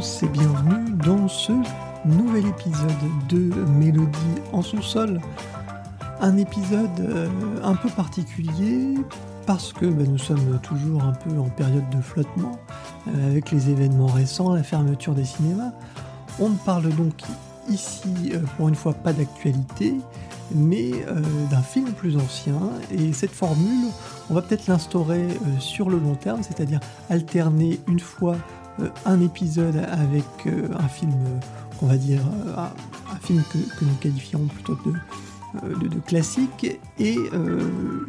Et bienvenue dans ce nouvel épisode de Mélodie en sous-sol. Un épisode euh, un peu particulier parce que bah, nous sommes toujours un peu en période de flottement euh, avec les événements récents, la fermeture des cinémas. On ne parle donc ici euh, pour une fois pas d'actualité, mais d'un film plus ancien. Et cette formule, on va peut-être l'instaurer sur le long terme, c'est-à-dire alterner une fois un épisode avec un film qu'on va dire un, film que, nous qualifierons plutôt de, de, classique et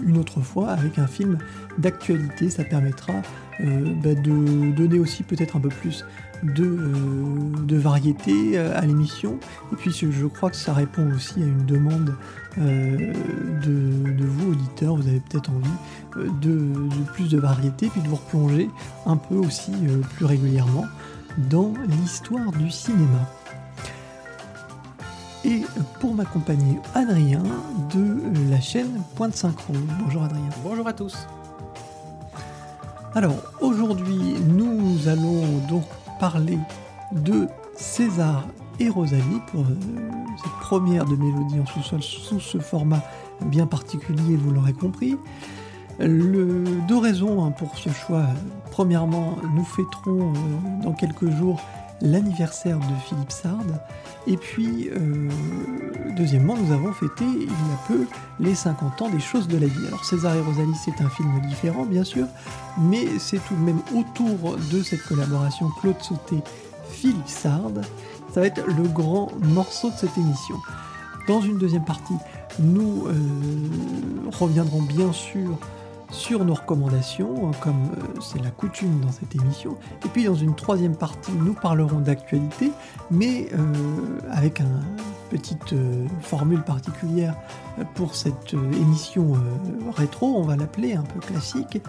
une autre fois avec un film d'actualité. Ça permettra bah, de donner aussi peut-être un peu plus de, variété à l'émission. Et puis je crois que ça répond aussi à une demande de, vous, auditeurs. Vous avez peut-être envie de, plus de variété, puis de vous replonger un peu aussi plus régulièrement dans l'histoire du cinéma. Et pour m'accompagner, Adrien de la chaîne Pointe Synchro. Bonjour Adrien. Bonjour à tous. Alors aujourd'hui, nous allons donc parler de César et Rosalie pour euh, cette première de Mélodie en sous-sol sous ce format bien particulier, vous l'aurez compris. Deux raisons hein, pour ce choix. Premièrement, nous fêterons euh, dans quelques jours l'anniversaire de Philippe Sard. Et puis, euh, deuxièmement, nous avons fêté il y a peu les 50 ans des choses de la vie. Alors César et Rosalie, c'est un film différent, bien sûr, mais c'est tout de même autour de cette collaboration Claude Sauté, Philippe Sard. Ça va être le grand morceau de cette émission. Dans une deuxième partie, nous euh, reviendrons bien sûr sur nos recommandations, hein, comme euh, c'est la coutume dans cette émission. Et puis dans une troisième partie, nous parlerons d'actualité, mais euh, avec une petite euh, formule particulière pour cette émission rétro, on va l'appeler un peu classique.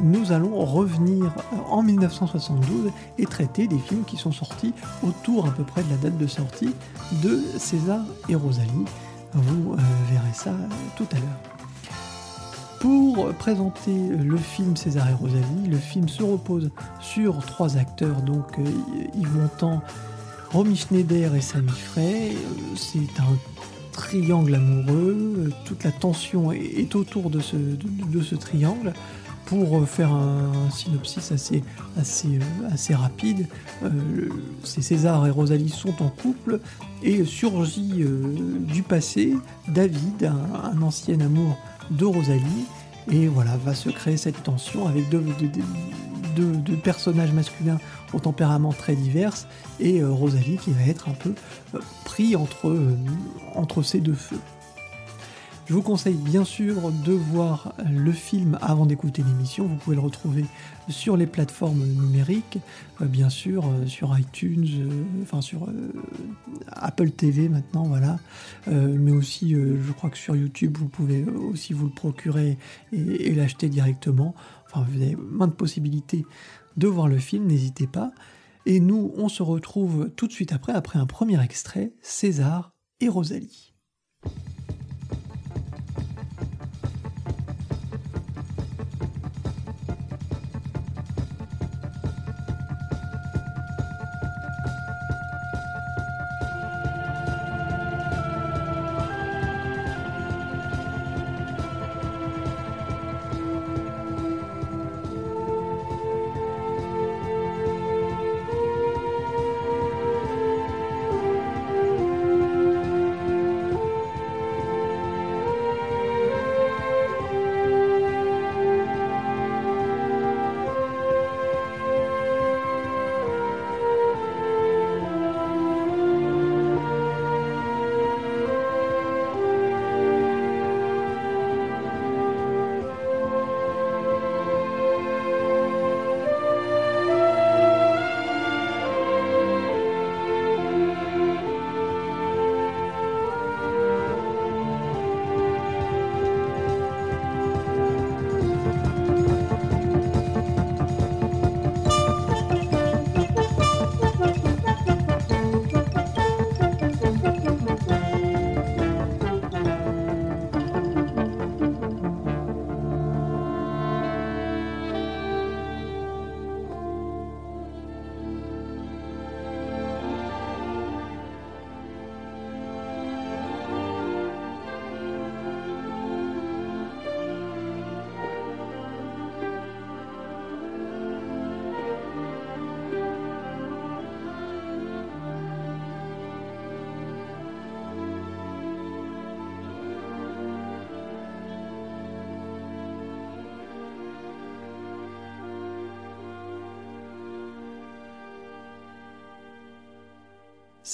Nous allons revenir en 1972 et traiter des films qui sont sortis autour à peu près de la date de sortie de César et Rosalie. Vous verrez ça tout à l'heure. Pour présenter le film César et Rosalie, le film se repose sur trois acteurs, donc euh, Yves Montand, Romy Schneider et Samy Frey. Euh, c'est un triangle amoureux, toute la tension est autour de ce, triangle. Pour faire un, synopsis assez, assez, euh, assez rapide, César et Rosalie sont en couple et surgit du passé David, un ancien amour de Rosalie. Et voilà, va se créer cette tension avec deux, personnages masculins au tempérament très divers et euh, Rosalie qui va être un peu euh, pris euh, entre ces deux feux. Je vous conseille bien sûr de voir le film avant d'écouter l'émission. Vous pouvez le retrouver sur les plateformes numériques, euh, bien sûr, euh, sur iTunes, euh, enfin sur Apple TV maintenant, voilà. mais aussi, je crois que sur YouTube, vous pouvez aussi vous le procurer et, et l'acheter directement. Enfin, vous avez maintes possibilités de voir le film, n'hésitez pas. Et nous, on se retrouve tout de suite après, après un premier extrait, César et Rosalie.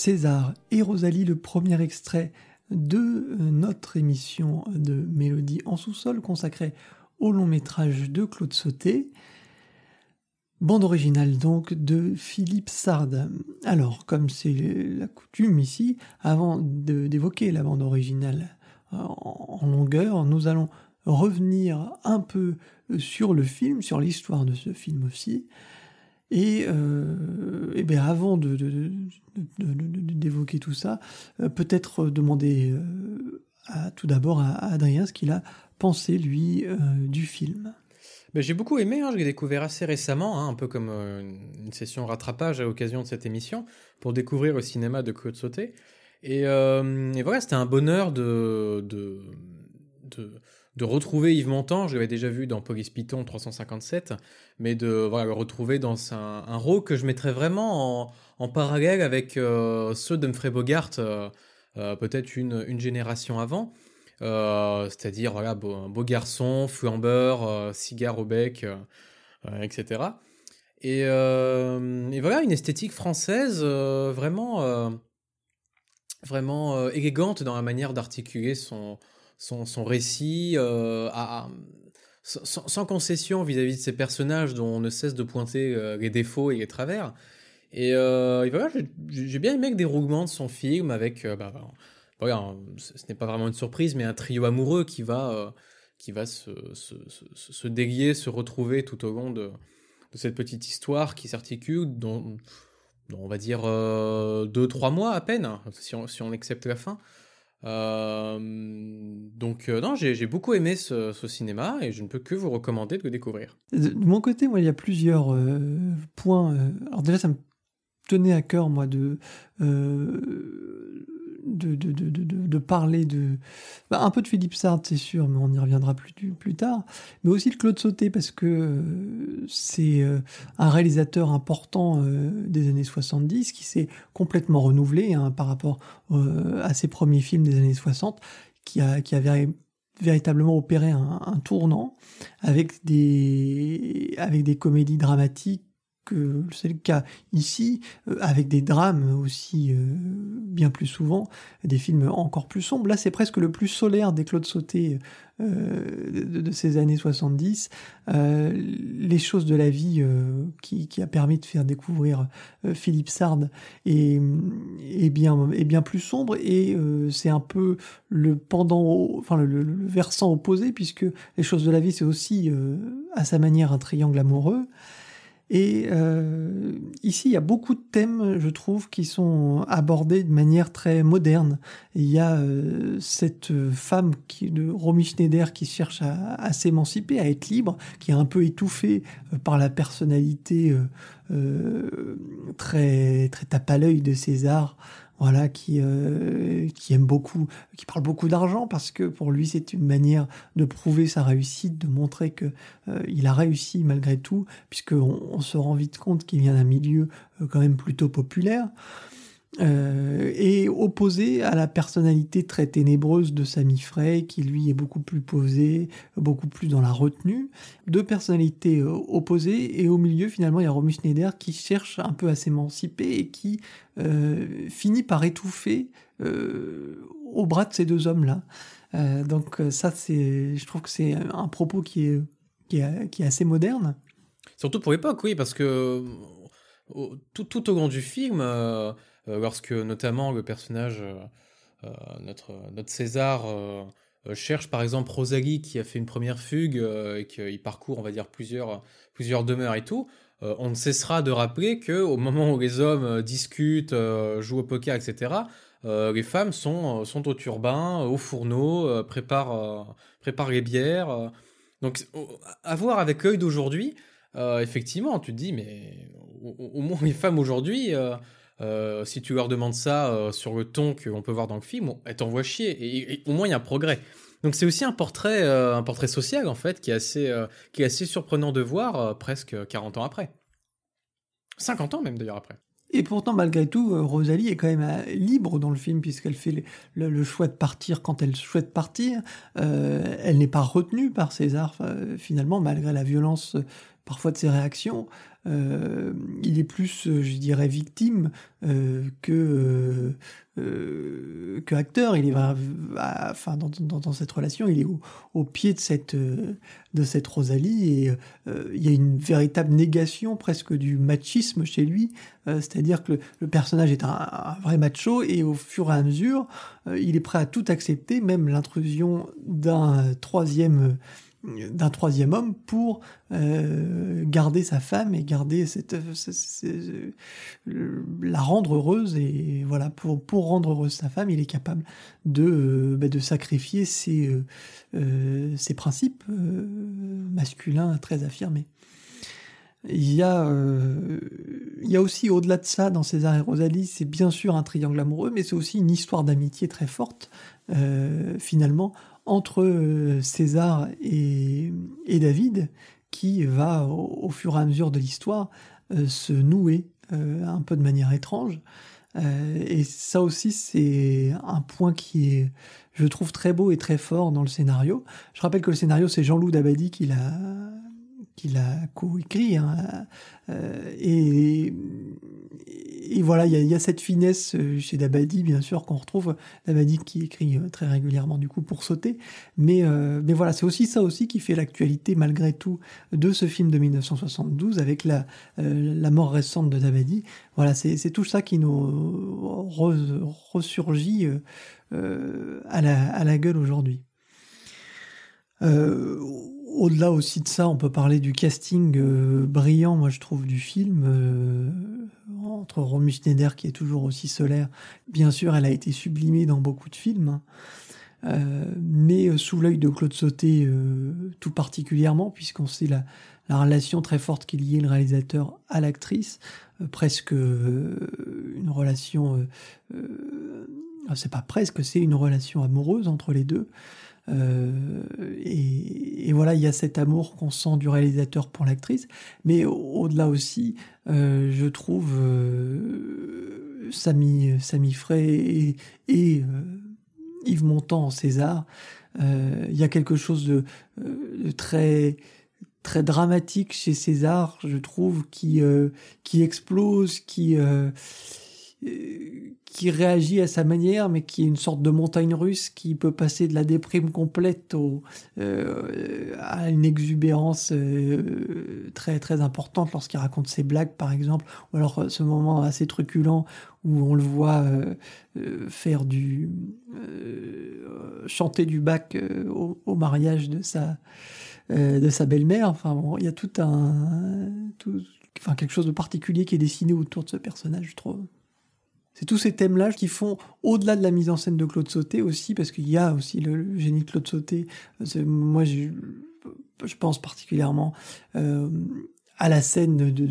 César et Rosalie, le premier extrait de euh, notre émission de Mélodie en sous-sol consacrée au long métrage de Claude Sauté. Bande originale donc de Philippe Sard. Alors, comme c'est la coutume ici, avant d'évoquer la bande originale euh, en longueur, nous allons revenir un peu sur le film, sur l'histoire de ce film aussi, et, euh, et bien avant d'évoquer tout ça, euh, peut-être demander euh, tout d'abord à, Adrien ce qu'il a pensé, lui, du film. Ben, j'ai beaucoup aimé, hein, je l'ai découvert assez récemment, hein, un peu comme une session rattrapage à l'occasion de cette émission, pour découvrir le cinéma de Claude Sauté. Et, et voilà, c'était un bonheur de, de, de de retrouver Yves Montand, je l'avais déjà vu dans Police Python 357, mais de voilà, le retrouver dans un, rôle que je mettrais vraiment en, parallèle avec euh, ceux d'Humphrey Bogart, euh, euh, peut-être une, génération avant. C'est-à-dire voilà, beau, un beau garçon, flambeur, cigare au bec, etc. Et, et, voilà, une esthétique française vraiment, vraiment élégante dans la manière d'articuler son, son, récit euh, sans, concession vis-à-vis de ces personnages dont on ne cesse de pointer euh, les défauts et les travers. Et, euh, voilà, j'ai bien aimé que des roulements de son film avec, bah, voilà, ce n'est pas vraiment une surprise, mais un trio amoureux qui va, qui va se, se, délier, se retrouver tout au long de, cette petite histoire qui s'articule dans, on va dire, deux, trois mois à peine, si on, si on accepte la fin. Euh, donc euh, non, j'ai beaucoup aimé ce, cinéma et je ne peux que vous recommander de le découvrir. De, mon côté, moi, il y a plusieurs euh, points. alors déjà, ça me tenait à cœur, moi, de de, de, de, de, parler de. Bah, un peu de Philippe Sard, c'est sûr, mais on y reviendra plus, plus tard. Mais aussi de Claude Sauté, parce que euh, c'est euh, un réalisateur important euh, des années 70 qui s'est complètement renouvelé hein, par rapport à ses premiers films des années 60, qui, a, qui avait véritablement opéré un, un, tournant avec des, avec des comédies dramatiques que c'est le cas ici, euh, avec des drames aussi euh, bien plus souvent, des films encore plus sombres. Là, c'est presque le plus solaire des Claude Sauté euh, de, ces années 70. les choses de la vie qui, a permis de faire découvrir Philippe Sard est, bien, est bien plus sombre et c'est un peu le pendant, enfin le, versant opposé puisque les choses de la vie, c'est aussi à sa manière un triangle amoureux. Et euh, ici, il y a beaucoup de thèmes, je trouve, qui sont abordés de manière très moderne. il y a euh, cette femme qui, de Romy Schneider qui cherche à, s'émanciper, à être libre, qui est un peu étouffée euh, par la personnalité très très tape à l'œil de César voilà, qui, euh, qui aime beaucoup, qui parle beaucoup d'argent parce que pour lui c'est une manière de prouver sa réussite, de montrer que euh, il a réussi malgré tout, puisqu'on on se rend vite compte qu'il vient d'un milieu euh, quand même plutôt populaire. Euh, et opposé à la personnalité très ténébreuse de Sami Frey, qui lui est beaucoup plus posé, beaucoup plus dans la retenue. Deux personnalités euh, opposées, et au milieu, finalement, il y a Romy Schneider qui cherche un peu à s'émanciper et qui euh, finit par étouffer au bras de ces deux hommes-là. donc ça, je trouve que c'est un propos qui est, qui est, assez moderne. Surtout pour l'époque, oui, parce que tout, au long du film, euh, lorsque notamment le personnage, euh, euh, notre, notre César, cherche par exemple Rosalie qui a fait une première fugue et qu'il parcourt, on va dire, plusieurs, plusieurs demeures et tout, on ne cessera de rappeler que au moment où les hommes discutent, jouent au poker, etc., les femmes sont, sont au turbin, au fourneau, préparent, préparent les bières. donc, à voir avec l'œil d'aujourd'hui, effectivement, tu te dis, mais au, moins les femmes aujourd'hui, euh, si tu leur demandes ça euh, sur le ton qu'on peut voir dans le film, elles t'envoient chier. Et, au moins, il y a un progrès. Donc c'est aussi un portrait, euh, un portrait social, en fait, qui est assez, qui est assez surprenant de voir presque 40 ans après. 50 ans même, d'ailleurs, après. Et pourtant, malgré tout, Rosalie est quand même libre dans le film, puisqu'elle fait le, choix de partir quand elle souhaite partir. elle n'est pas retenue par César, finalement, malgré la violence parfois de ses réactions. Il est plus, je dirais, victime que que acteur. Il est enfin dans, dans, cette relation, il est au, pied de cette de cette Rosalie et il y a une véritable négation presque du machisme chez lui. C'est-à-dire que le, personnage est un, vrai macho et au fur et à mesure, il est prêt à tout accepter, même l'intrusion d'un troisième d'un troisième homme pour euh, garder sa femme et garder cette, la rendre heureuse et voilà pour rendre heureuse sa femme il est capable de euh, bah, de sacrifier ses euh, principes masculins très affirmés. Il y il y a aussi au-delà de ça dans César et Rosalie c'est bien sûr un triangle amoureux mais c'est aussi une histoire d'amitié très forte finalement entre euh, César et, David qui va, au, fur et à mesure de l'histoire, euh, se nouer euh, un peu de manière étrange. et ça aussi, c'est un point qui est, je trouve, très beau et très fort dans le scénario. Je rappelle que le scénario, c'est Jean-Loup Dabadi qui l'a qui l'a coécrit. Hein, et, et voilà, il y, a cette finesse euh, chez Dabadi, bien sûr, qu'on retrouve. Dabadi qui écrit euh, très régulièrement, du coup, pour sauter. Mais, euh, mais voilà, c'est aussi ça aussi qui fait l'actualité, malgré tout, de ce film de 1972, avec la, la mort récente de Dabadi. Voilà, c'est tout ça qui nous ressurgit à, la, à la gueule aujourd'hui. Au-delà aussi de ça, on peut parler du casting brillant, moi je trouve, du film entre Romy Schneider qui est toujours aussi solaire. Bien sûr, elle a été sublimée dans beaucoup de films, hein. euh, mais euh, sous l'œil de Claude Sauté euh, tout particulièrement, puisqu'on sait la, relation très forte qui liait le réalisateur à l'actrice, presque une relation, c'est pas presque, c'est une relation amoureuse entre les deux. Et, voilà, il y a cet amour qu'on sent du réalisateur pour l'actrice, mais au-delà aussi, euh, je trouve euh, Samy, Samy Frey et, et euh, Yves Montand en César, il y a quelque chose de, de, très très dramatique chez César, je trouve, qui qui explose, qui qui réagit à sa manière, mais qui est une sorte de montagne russe qui peut passer de la déprime complète euh, à une exubérance euh, très très importante lorsqu'il raconte ses blagues, par exemple, ou alors euh, ce moment assez truculent où on le voit faire du chanter du bac au, mariage de sa de sa belle-mère. Enfin bon, il y a tout un enfin quelque chose de particulier qui est dessiné autour de ce personnage, je trouve. C'est tous ces thèmes-là qui font, au-delà de la mise en scène de Claude Sauté aussi, parce qu'il y a aussi le, génie de Claude Sauté. Moi, je, pense particulièrement euh, à la scène de,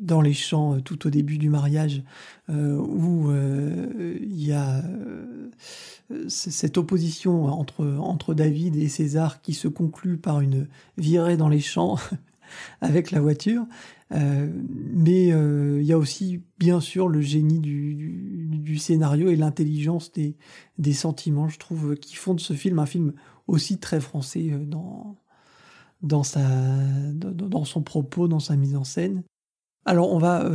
dans les champs euh, tout au début du mariage, euh, où euh, il y a euh, cette opposition entre David et César qui se conclut par une virée dans les champs avec la voiture. Euh, mais euh, il y a aussi, bien sûr, le génie du, scénario et l'intelligence des, sentiments, je trouve, qui font de ce film un film aussi très français euh, dans, dans, sa, dans son propos, dans sa mise en scène. Alors, on va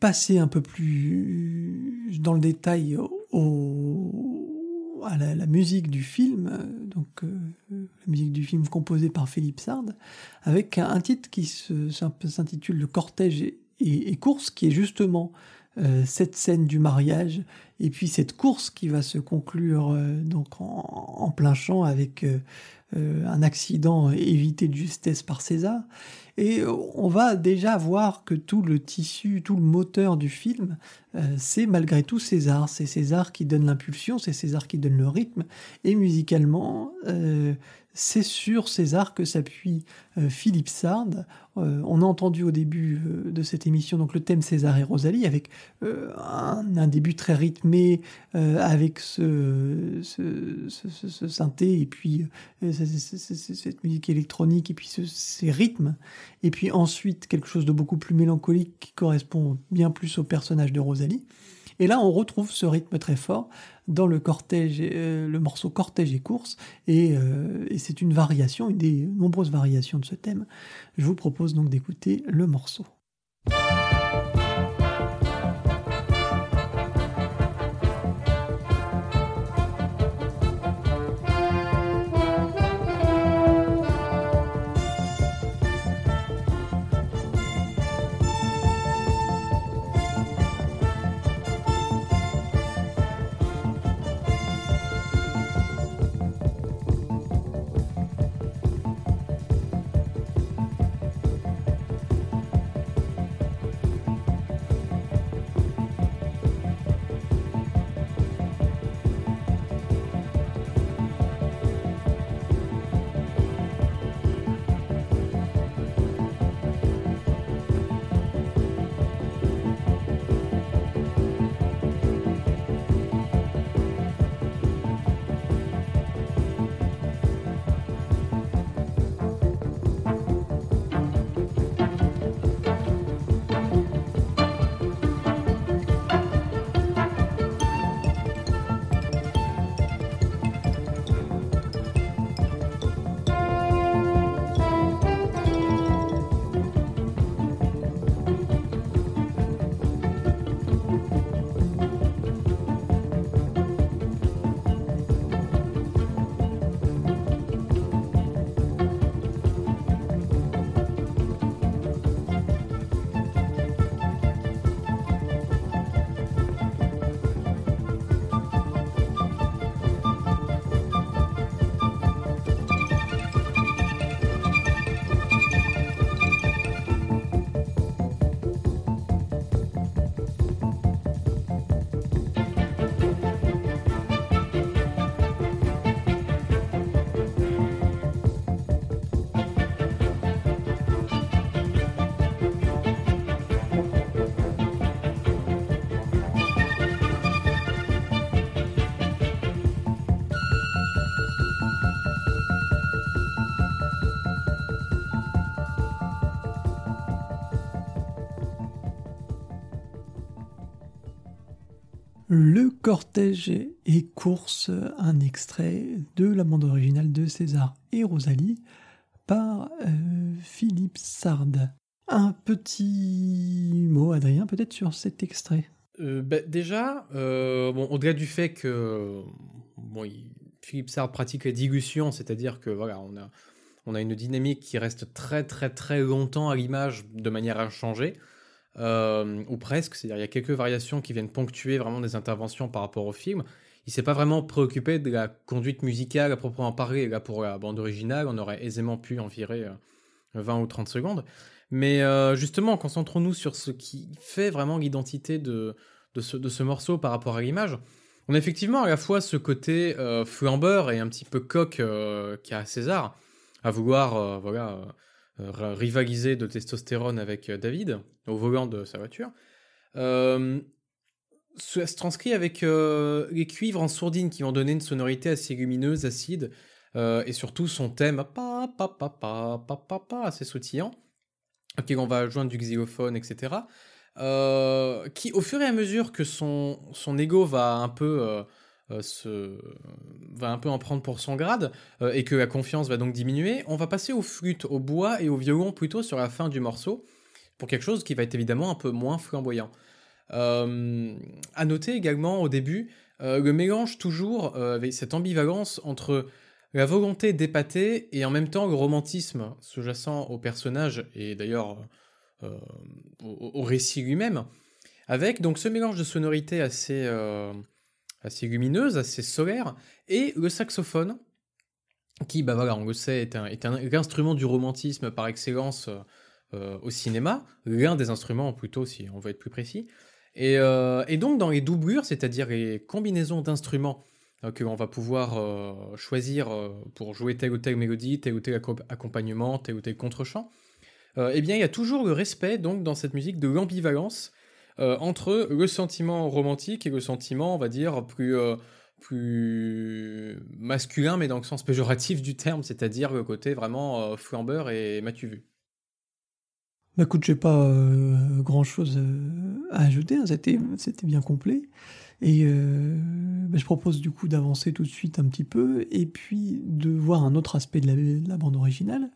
passer un peu plus dans le détail au, à la, musique du film, euh, donc euh, la musique du film composée par Philippe Sard, avec un, titre qui s'intitule Le cortège et, course, qui est justement euh, cette scène du mariage et puis cette course qui va se conclure donc en, plein champ avec un accident évité de justesse par César et on va déjà voir que tout le tissu, tout le moteur du film, euh, c'est malgré tout César. C'est César qui donne l'impulsion, c'est César qui donne le rythme. Et musicalement, euh, c'est sur César que s'appuie euh, Philippe Sard. Euh, on a entendu au début euh, de cette émission donc le thème César et Rosalie avec un, début très rythmé avec ce, ce, synthé et puis cette musique électronique et puis ces rythmes et puis ensuite quelque chose de beaucoup plus mélancolique qui correspond bien plus au personnage de Rosalie. Et là, on retrouve ce rythme très fort dans le cortège, euh, le morceau cortège et course, euh, et c'est une variation, une des nombreuses variations de ce thème. Je vous propose donc d'écouter le morceau. Le cortège et course, un extrait de la bande originale de César et Rosalie par euh, Philippe Sard. Un petit mot, Adrien, peut-être sur cet extrait? Euh, bah, Déjà, euh, au-delà du fait que Philippe Sard pratique la dilution, c'est-à-dire que voilà, on a, on a une dynamique qui reste très très très longtemps à l'image de manière inchangée. Euh, ou presque, c'est-à-dire il y a quelques variations qui viennent ponctuer vraiment des interventions par rapport au film. Il s'est pas vraiment préoccupé de la conduite musicale à proprement parler. Là, pour la bande originale, on aurait aisément pu en virer 20 euh, ou 30 secondes. Mais euh, justement, concentrons-nous sur ce qui fait vraiment l'identité de, de, ce, de ce morceau par rapport à l'image. On a effectivement à la fois ce côté flambeur et un petit peu coq qui a César, à vouloir voilà, euh, rivaliser de testostérone avec euh, David au volant de sa voiture. Euh, se transcrit avec les cuivres en sourdine qui vont donner une sonorité assez lumineuse, acide, et surtout son thème pa, pa, pa, pa, pa, pa, pa assez sautillant, auquel on va joindre du xylophone, etc. qui, au fur et à mesure que son, son ego va un peu euh, se, va un peu en prendre pour son grade euh, et que la confiance va donc diminuer, on va passer aux flûtes, au bois et au violon plutôt sur la fin du morceau pour quelque chose qui va être évidemment un peu moins flamboyant. Euh, à noter également au début le mélange toujours avec cette ambivalence entre la volonté d'épater et en même temps le romantisme sous-jacent au personnage et d'ailleurs au, au, récit lui-même, avec donc ce mélange de sonorités assez assez lumineuse, assez solaire, et le saxophone, qui, bah voilà, on le sait, est un, est un instrument du romantisme par excellence euh, au cinéma, l'un des instruments plutôt, si on veut être plus précis. Et, euh, donc dans les doublures, c'est-à-dire les combinaisons d'instruments euh, que l'on va pouvoir choisir pour jouer telle ou telle mélodie, tel ou tel accompagnement, tel ou tel contre-champ, eh bien il y a toujours le respect donc dans cette musique de l'ambivalence euh, entre le sentiment romantique et le sentiment, on va dire, plus, euh, plus masculin, mais dans le sens péjoratif du terme, c'est-à-dire le côté vraiment euh, flambeur et m'as-tu vu? Bah écoute, j'ai pas grand chose à ajouter, hein, c'était, bien complet. Et bah, je propose du coup d'avancer tout de suite un petit peu et puis de voir un autre aspect de la, bande originale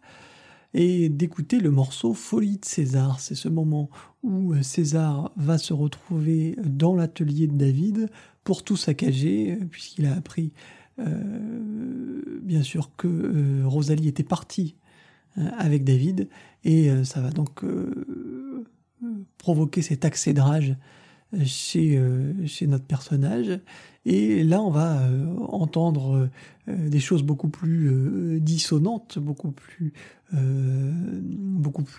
et d'écouter le morceau Folie de César. C'est ce moment où César va se retrouver dans l'atelier de David pour tout saccager, puisqu'il a appris bien sûr que Rosalie était partie avec David, et ça va donc provoquer cet accès de rage chez, euh, chez notre personnage. Et là, on va euh, entendre euh, des choses beaucoup plus dissonantes, beaucoup plus,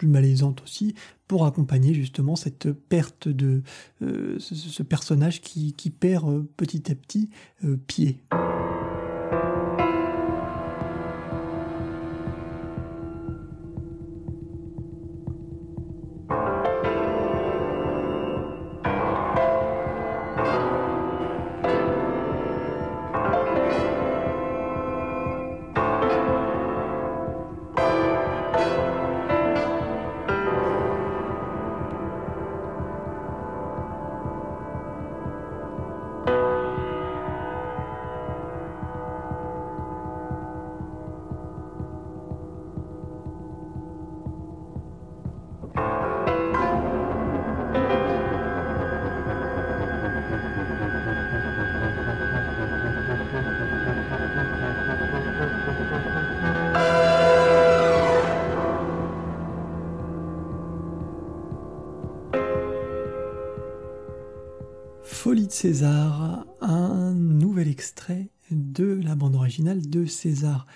malaisantes aussi, pour accompagner justement cette perte de ce, personnage qui perd petit à petit pied. César, un nouvel extrait de la bande originale de César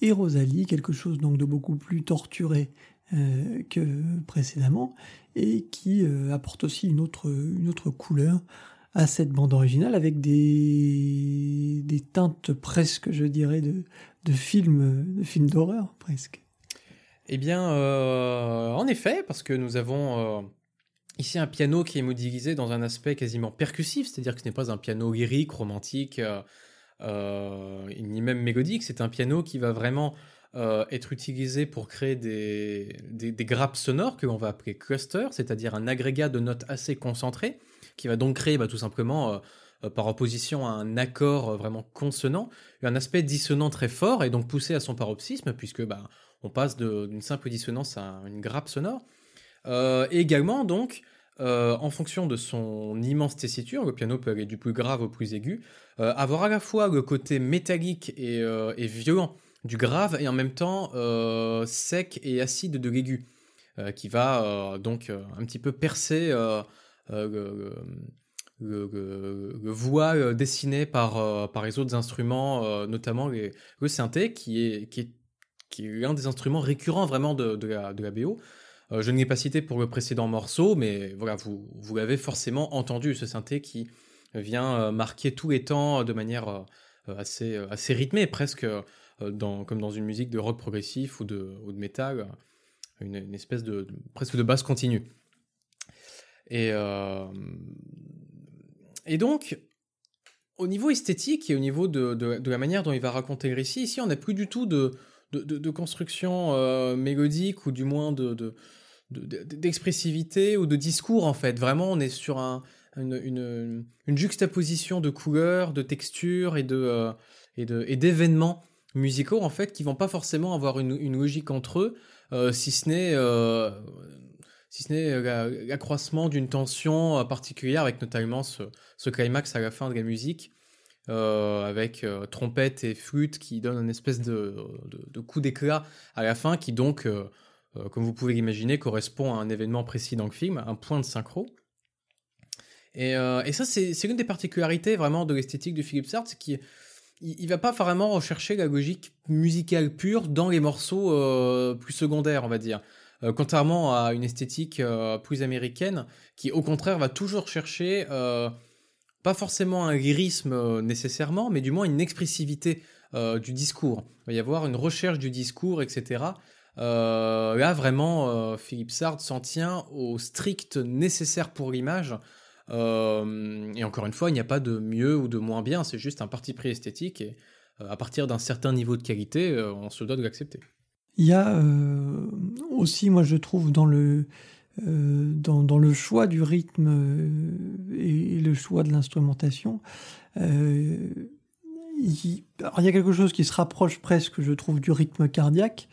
et Rosalie, quelque chose donc de beaucoup plus torturé euh, que précédemment et qui euh, apporte aussi une autre, couleur à cette bande originale avec des, teintes presque, je dirais, de, de films de d'horreur presque. Eh bien, euh, en effet, parce que nous avons Ici, un piano qui est modélisé dans un aspect quasiment percussif, c'est-à-dire que ce n'est pas un piano lyrique, romantique, euh, euh, ni même mélodique, c'est un piano qui va vraiment euh, être utilisé pour créer des, grappes sonores que l'on va appeler clusters, c'est-à-dire un agrégat de notes assez concentré, qui va donc créer bah, tout simplement, par opposition à un accord vraiment consonant, un aspect dissonant très fort et donc poussé à son paroxysme, puisque bah, on passe d'une simple dissonance à une grappe sonore. Euh, et également, donc, euh, en fonction de son immense tessiture, le piano peut aller du plus grave au plus aigu, euh, avoir à la fois le côté métallique et, violent du grave et en même temps sec et acide de l'aigu, qui va donc un petit peu percer le, voix dessiné par, par les autres instruments, notamment le synthé, qui est, qui, est, qui est un des instruments récurrents vraiment de, de la BO. Euh, je ne l'ai pas cité pour le précédent morceau, mais voilà, vous, vous l'avez forcément entendu, ce synthé qui vient euh, marquer tous les temps de manière euh, assez, assez rythmée, presque dans, comme dans une musique de rock progressif ou de, ou de une, espèce de, presque de basse continue. Et, et donc, au niveau esthétique et au niveau de, de, la manière dont il va raconter le récit, ici on n'a plus du tout de, de, construction mélodique ou du moins de, d'expressivité ou de discours en fait. Vraiment, on est sur un, une, juxtaposition de couleurs, de textures et de euh, et d'événements musicaux en fait qui vont pas forcément avoir une, logique entre eux, euh, si ce n'est euh, si ce n'est l'accroissement d'une tension particulière avec notamment ce, ce, climax à la fin de la musique. Avec trompette et flûte qui donne une espèce de, coup d'éclat à la fin qui donc euh, comme vous pouvez l'imaginer, correspond à un événement précis dans le film, un point de synchro. Et, euh, ça, c'est l'une des particularités vraiment de l'esthétique de Philip Sartre, c'est qu'il il, va pas vraiment rechercher la logique musicale pure dans les morceaux euh, plus secondaires, on va dire. contrairement à une esthétique plus américaine, qui au contraire va toujours chercher pas forcément un lyrisme nécessairement, mais du moins une expressivité du discours. Il va y avoir une recherche du discours, etc. Euh, là, vraiment, euh, Philippe Sard s'en tient au strict nécessaire pour l'image. Euh, et encore une fois, il n'y a pas de mieux ou de moins bien, c'est juste un parti pris esthétique. Et à partir d'un certain niveau de qualité, on se doit de l'accepter. Il y a aussi, moi je trouve, dans le, dans, dans, le choix du rythme et, le choix de l'instrumentation. il, il, y a quelque chose qui se rapproche presque, je trouve, du rythme cardiaque.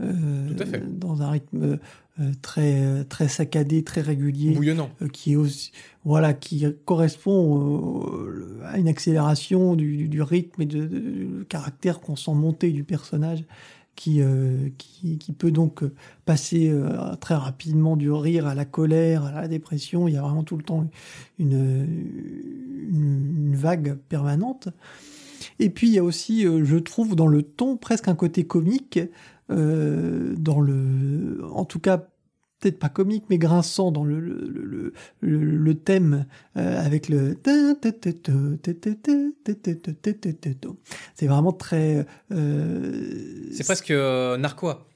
Dans un rythme euh, très très saccadé, très régulier, bouillonnant, euh, qui est aussi voilà qui correspond à une accélération du, du rythme et de, de, caractère qu'on sent monter du personnage. Qui, euh, qui, qui, peut donc passer très rapidement du rire à la colère, à la dépression. Il y a vraiment tout le temps une, vague permanente. Et puis il y a aussi, je trouve, dans le ton presque un côté comique euh, dans le, en tout cas peut-être pas comique mais grinçant dans le le, le, le, thème euh, avec le c'est vraiment très euh, c'est presque narquois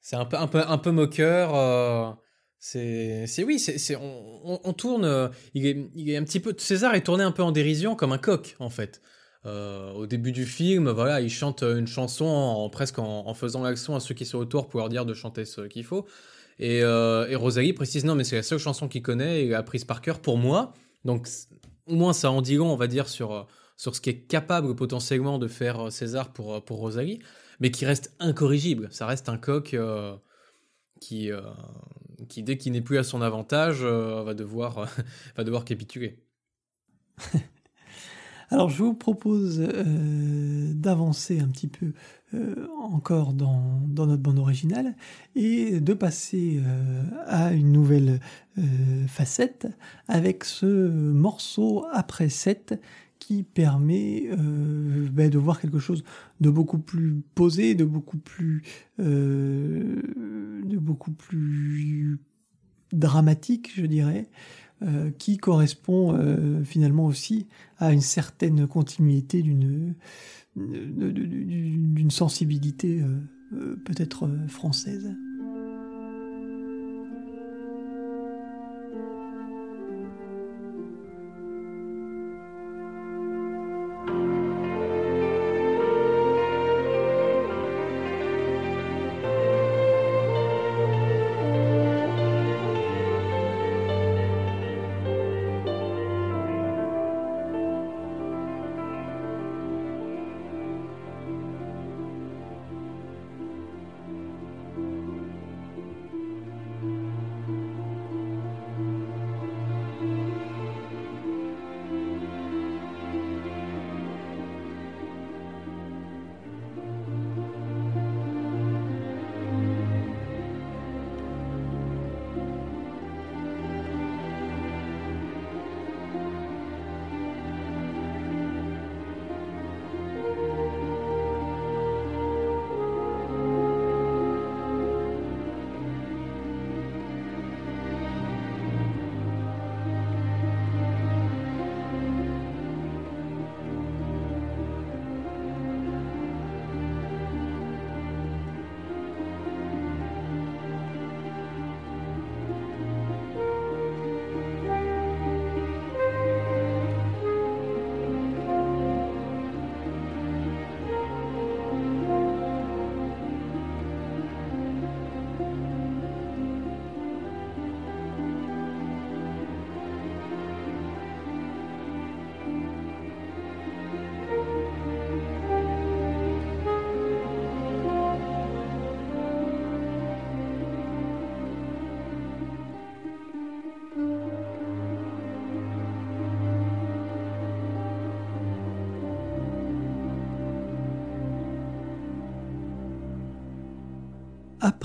c'est un peu un peu un peu moqueur c'est oui c'est on, tourne il est, un petit peu César est tourné un peu en dérision comme un coq en fait euh, au début du film, voilà, il chante une chanson en, presque en, faisant l'action à ceux qui sont autour pour leur dire de chanter ce qu'il faut. Et, euh, et, Rosalie précise non, mais c'est la seule chanson qu'il connaît et a prise par cœur pour moi. Donc au moins ça en dit long, on va dire, sur, sur ce qui est capable potentiellement de faire César pour, pour Rosalie, mais qui reste incorrigible. Ça reste un coq euh, qui, qui, dès qu'il n'est plus à son avantage, va, devoir, va devoir capituler. Alors je vous propose euh, d'avancer un petit peu euh, encore dans, notre bande originale et de passer euh, à une nouvelle facette avec ce morceau après 7 qui permet ben, de voir quelque chose de beaucoup plus posé, de beaucoup plus, de beaucoup plus dramatique, je dirais. Euh, qui correspond euh, finalement aussi à une certaine continuité d'une d'une sensibilité euh, peut-être française.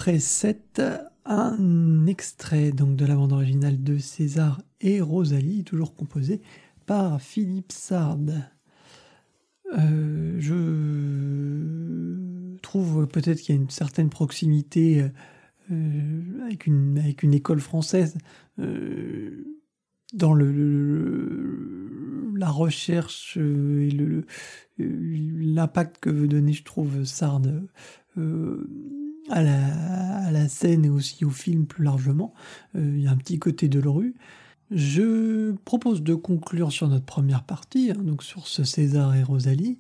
Après 7, un extrait donc de la bande originale de César et Rosalie, toujours composé par Philippe Sard. Euh, je trouve peut-être qu'il y a une certaine proximité euh, avec, une, école française euh, dans le, la recherche et l'impact que veut donner, je trouve, Sard à la, scène et aussi au film plus largement. Euh, il y a un petit côté de rue. Je propose de conclure sur notre première partie, hein, donc sur ce César et Rosalie,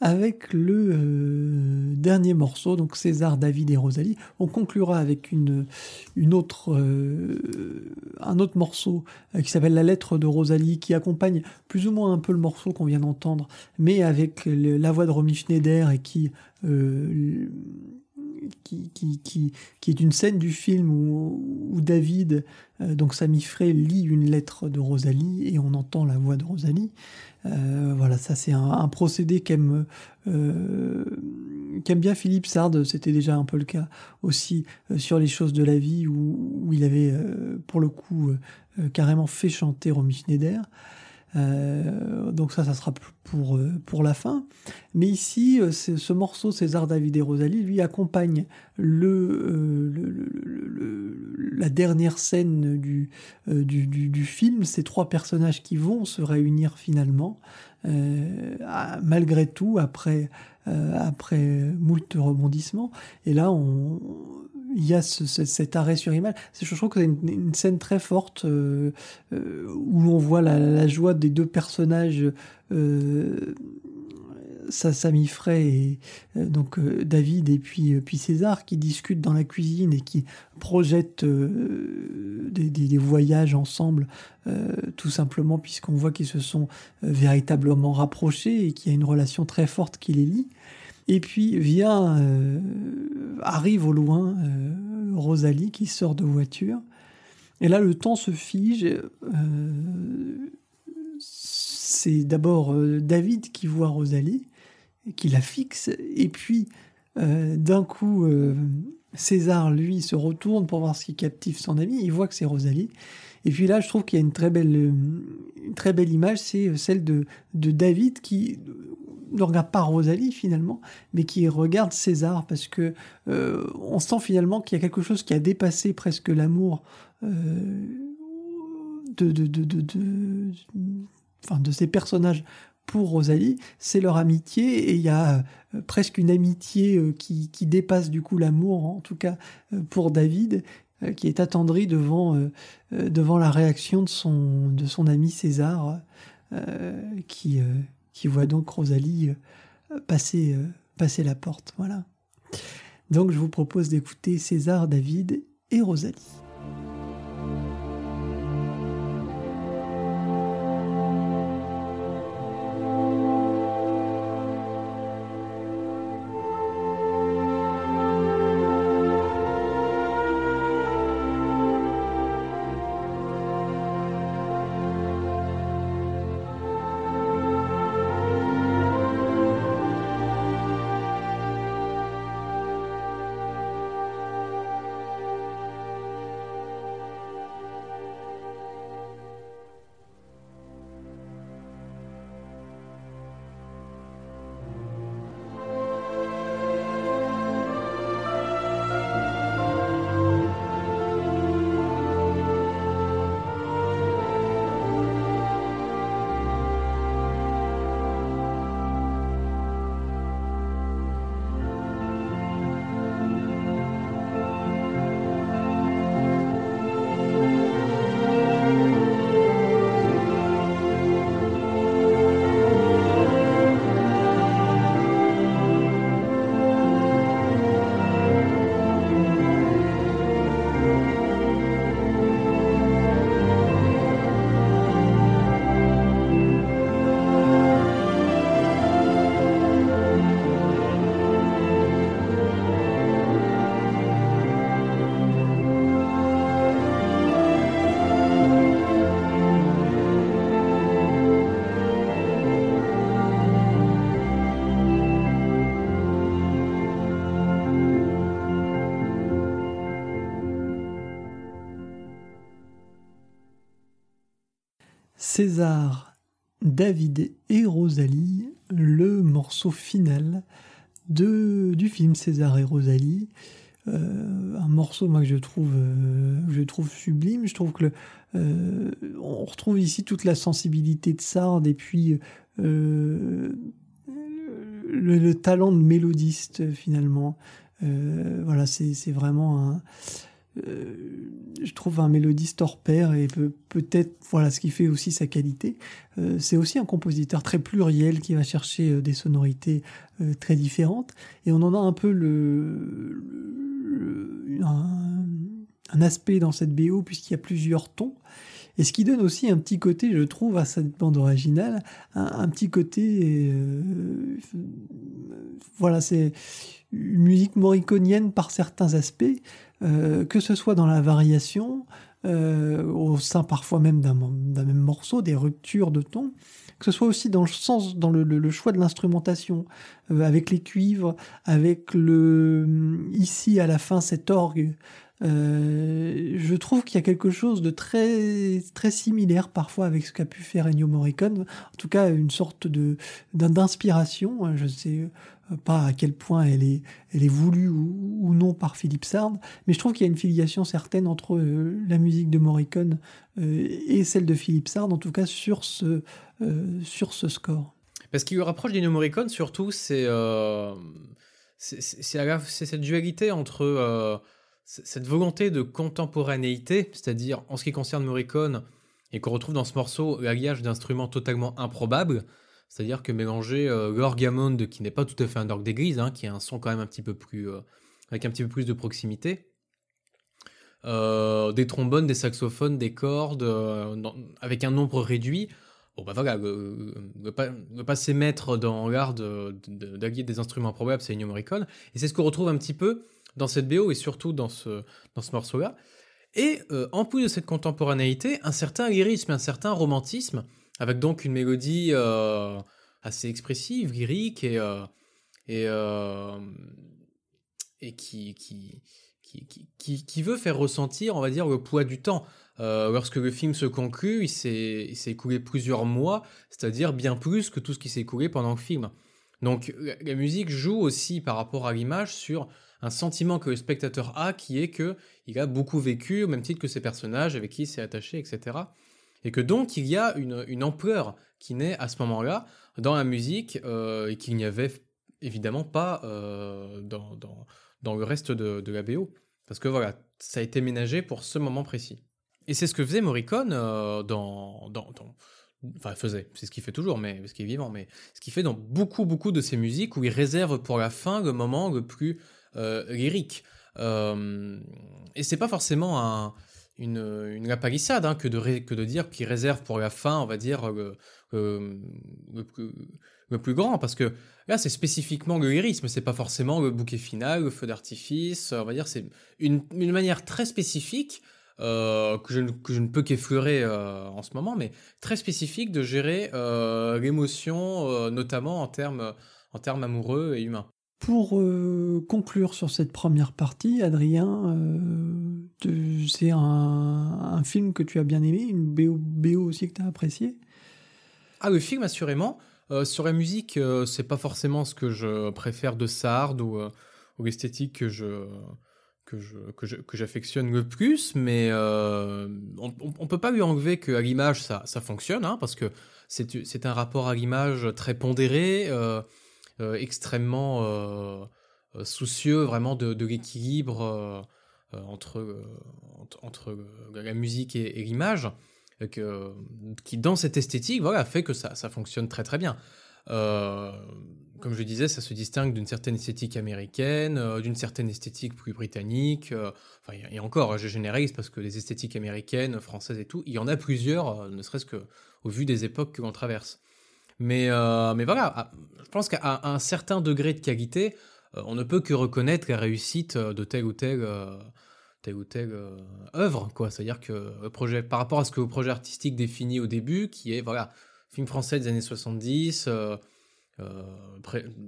avec le euh, dernier morceau, donc César, David et Rosalie. On conclura avec une, une autre, euh, un autre morceau qui s'appelle La lettre de Rosalie, qui accompagne plus ou moins un peu le morceau qu'on vient d'entendre, mais avec la voix de Romy Schneider et qui qui, est une scène du film où, David, euh, donc Sami Frey, lit une lettre de Rosalie et on entend la voix de Rosalie. Euh, voilà, ça c'est un, procédé qu'aime euh, qu'aime bien Philippe Sard. C'était déjà un peu le cas aussi sur les choses de la vie où, où il avait pour le coup carrément fait chanter Romy Schneider. Euh, donc ça, ça sera pour, euh, pour la fin. Mais ici, euh, ce morceau, César, David et Rosalie, lui accompagne le, la dernière scène du, du, film, ces trois personnages qui vont se réunir finalement, malgré tout, après, après moult rebondissements. Et là, on, il y a cet arrêt sur image. Je trouve que c'est une, scène très forte euh, euh, où on voit la, joie des deux personnages, euh, Samy Frey et euh, donc David et puis, puis César, qui discutent dans la cuisine et qui projettent des, voyages ensemble, tout simplement puisqu'on voit qu'ils se sont véritablement rapprochés et qu'il y a une relation très forte qui les lie. Et puis vient, euh, arrive au loin euh, Rosalie qui sort de voiture. Et là, le temps se fige. Euh, c'est d'abord David qui voit Rosalie, qui la fixe, et puis d'un coup, César, lui, se retourne pour voir ce qui captive son ami. Il voit que c'est Rosalie. Et puis là, je trouve qu'il y a une très belle, une très belle image, c'est celle de, David qui, ne regarde pas Rosalie finalement, mais qui regarde César parce que euh, on sent finalement qu'il y a quelque chose qui a dépassé presque l'amour euh, de, de, de, de, de ces personnages pour Rosalie, c'est leur amitié et il y a euh, presque une amitié qui, qui dépasse du coup l'amour, en tout cas pour David, qui est attendri devant, devant la réaction de son, de son ami César, qui, qui voit donc Rosalie euh, passer, euh, passer la porte. Voilà. Donc je vous propose d'écouter César, David et Rosalie. César, David et Rosalie, le morceau final du film César et Rosalie. Euh, un morceau que je trouve euh, je trouve sublime je trouve que euh, on retrouve ici toute la sensibilité de Sard et puis le, talent de mélodiste finalement voilà c'est vraiment un, je trouve un mélodiste hors pair et peut, peut-être voilà ce qui fait aussi sa qualité. c'est aussi un compositeur très pluriel qui va chercher des sonorités très différentes et on en a un peu le, un, aspect dans cette BO puisqu'il y a plusieurs tons. Et ce qui donne aussi un petit côté, je trouve, à cette bande originale, un, petit côté, voilà, c'est une musique moriconienne par certains aspects, euh, que ce soit dans la variation, euh, au sein parfois même d'un même morceau, des ruptures de ton, que ce soit aussi dans le sens, dans le, choix de l'instrumentation, euh, avec les cuivres, avec le ici à la fin cet orgue. je trouve qu'il y a quelque chose de très très similaire parfois avec ce qu'a pu faire Ennio Morricone. En tout cas, une sorte de d'inspiration. Je sais pas à quel point elle est, elle est voulue ou, non par Philippe Sard, mais je trouve qu'il y a une filiation certaine entre euh, la musique de Morricone euh, et celle de Philippe Sard, en tout cas sur ce, euh, sur ce score. Parce qu'il rapproche d'Ennio Morricone, surtout, c'est c'est cette dualité entre cette volonté de contemporanéité, c'est-à-dire en ce qui concerne Morricone, et qu'on retrouve dans ce morceau l'alliage d'instruments totalement improbables, c'est-à-dire que mélanger euh, l'orgamond, qui n'est pas tout à fait un orgue d'église, hein, qui a un son quand même un petit peu plus. Euh, avec un petit peu plus de proximité, euh, des trombones, des saxophones, des cordes, avec un nombre réduit. Bon, bah voilà, ne pas, pas s'émettre dans l'art d'allier des instruments improbables, c'est Ennio Morricone. Et c'est ce qu'on retrouve un petit peu dans cette BO et surtout dans ce, dans ce morceau-là. Et en plus de cette contemporanéité, un certain lyrisme, un certain romantisme avec donc une mélodie euh, assez expressive, lyrique et, euh, et, euh, et qui, qui, qui, qui, veut faire ressentir, on va dire, le poids du temps. lorsque le film se conclut, il s'est écoulé plusieurs mois, c'est-à-dire bien plus que tout ce qui s'est écoulé pendant le film. Donc la, musique joue aussi par rapport à l'image sur un sentiment que le spectateur a, qui est que il a beaucoup vécu, au même titre que ses personnages avec qui il s'est attaché, etc. Et que donc il y a une, ampleur qui naît à ce moment-là dans la musique euh, et qu'il n'y avait évidemment pas euh, dans, dans, le reste de, de, la BO. Parce que voilà, ça a été ménagé pour ce moment précis. Et c'est ce que faisait Morricone euh, dans, dans, Enfin, faisait, c'est ce qu'il fait toujours, mais parce qu'il est vivant, mais ce qu'il fait dans beaucoup, beaucoup de ses musiques où il réserve pour la fin le moment le plus lyrique. et c'est pas forcément un, une, une lapalissade hein, que, de dire qu'il réserve pour la fin, on va dire, le, le, plus grand. Parce que là, c'est spécifiquement le lyrisme, c'est pas forcément le bouquet final, le feu d'artifice. On va dire, c'est une, manière très spécifique. Euh, que, je, ne peux qu'effleurer euh, en ce moment, mais très spécifique de gérer euh, l'émotion, notamment en termes en termes amoureux et humains. Pour euh, conclure sur cette première partie, Adrien, euh, c'est un, film que tu as bien aimé, une BO, aussi que tu as apprécié? Ah, le film, assurément. Euh, sur la musique, c'est pas forcément ce que je préfère de Sard ou, ou l'esthétique que je que je que j'affectionne le plus, mais on, on, peut pas lui enlever qu'à l'image ça ça fonctionne, hein, parce que c'est un rapport à l'image très pondéré. Extrêmement euh, euh, soucieux vraiment de, l'équilibre entre, entre, la musique et, l'image. qui dans cette esthétique voilà fait que ça, ça fonctionne très très bien comme je disais, ça se distingue d'une certaine esthétique américaine, d'une certaine esthétique plus britannique. et encore, je généralise parce que les esthétiques américaines, françaises et tout, il y en a plusieurs, ne serait-ce que au vu des époques que l'on traverse. Mais, euh, mais voilà, je pense qu'à un certain degré de qualité, euh, on ne peut que reconnaître la réussite de telle ou telle, euh, telle, ou telle œuvre. C'est-à-dire que projet, par rapport à ce que le projet artistique définit au début, qui est voilà, film français des années 70,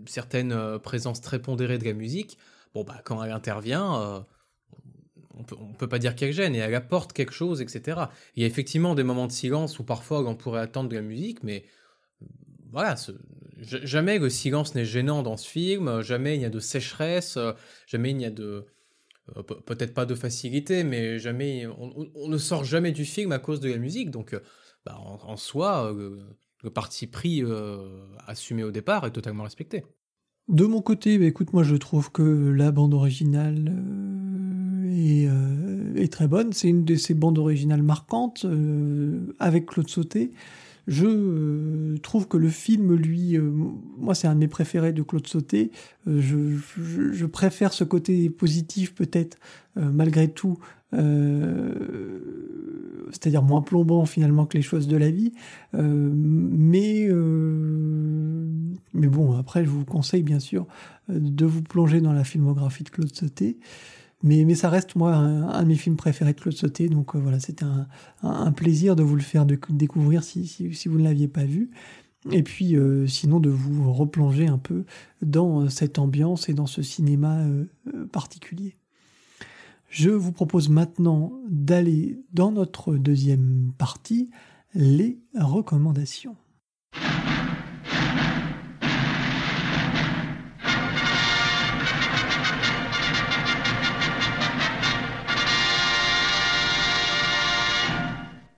certaines présences très pondérées de la musique, bon, bah, quand elle intervient on peut, peut pas dire qu'elle gêne et elle apporte quelque chose, etc. Il y a effectivement des moments de silence où parfois on pourrait attendre de la musique, mais voilà, jamais le silence n'est gênant dans ce film, jamais il n'y a de sécheresse, jamais il n'y a de euh, peut-être pas de facilité, mais jamais on, ne sort jamais du film à cause de la musique. Donc, euh, bah, en, soi, euh, le, parti pris assumé au départ est totalement respecté. De mon côté, bah, écoute, moi je trouve que la bande originale est, est très bonne. C'est une de ses bandes originales marquantes avec Claude Sauté. Je trouve que le film, lui, moi c'est un de mes préférés de Claude Sauté. Je, je, préfère ce côté positif peut-être malgré tout c'est-à-dire moins plombant finalement que les choses de la vie. Euh, mais, euh, mais bon, après, je vous conseille bien sûr de vous plonger dans la filmographie de Claude Sauté. Mais, ça reste, moi, un, de mes films préférés de Claude Sauté. Donc euh, voilà, c'était un, plaisir de vous le faire de, découvrir si, vous ne l'aviez pas vu. Et puis, sinon, de vous replonger un peu dans cette ambiance et dans ce cinéma particulier. Je vous propose maintenant d'aller dans notre deuxième partie, les recommandations.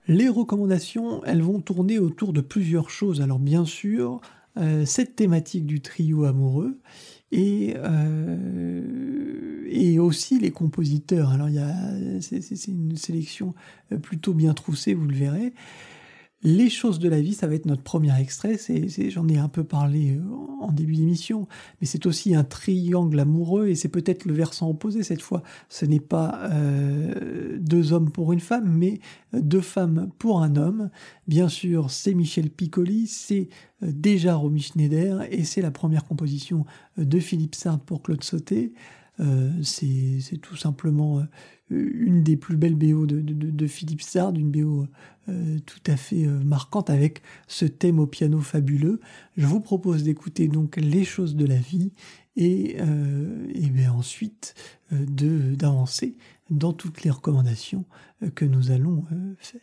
Les recommandations, elles vont tourner autour de plusieurs choses. Alors bien sûr, euh, cette thématique du trio amoureux, et, euh, et aussi les compositeurs. Alors il y a, c'est, une sélection euh, plutôt bien troussée, vous le verrez. Les choses de la vie, ça va être notre premier extrait. J'en ai un peu parlé euh, en début d'émission, mais c'est aussi un triangle amoureux et c'est peut-être le versant opposé cette fois. Ce n'est pas euh, deux hommes pour une femme, mais deux femmes pour un homme. Bien sûr, c'est Michel Piccoli, c'est euh, déjà Romy Schneider et c'est la première composition de Philippe Sartre pour Claude Sauté. C'est tout simplement une des plus belles BO de, Philippe Sard, une BO euh, tout à fait marquante avec ce thème au piano fabuleux. Je vous propose d'écouter donc les choses de la vie et, et bien ensuite d'avancer dans toutes les recommandations que nous allons faire.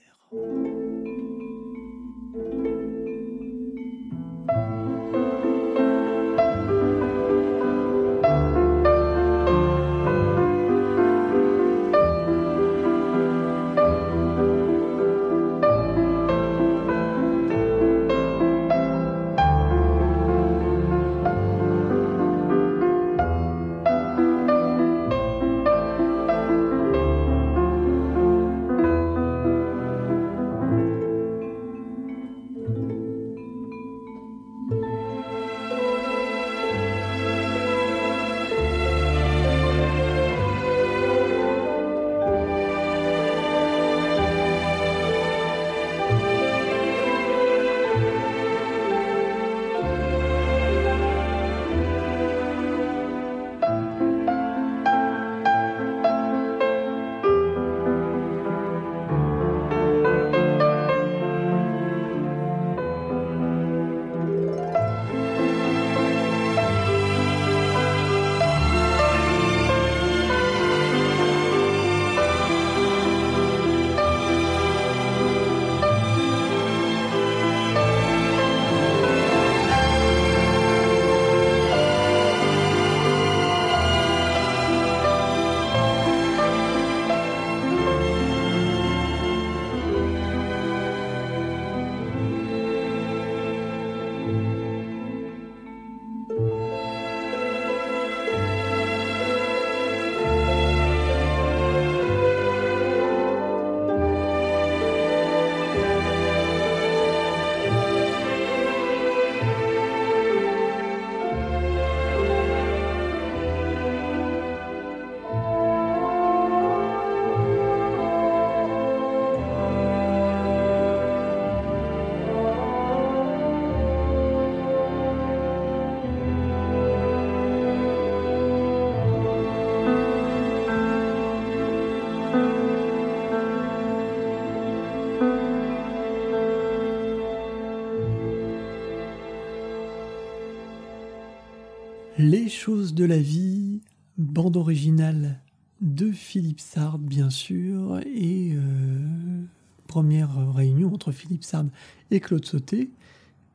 De la vie, bande originale de Philippe Sard, bien sûr, et euh, première réunion entre Philippe Sard et Claude Sauté,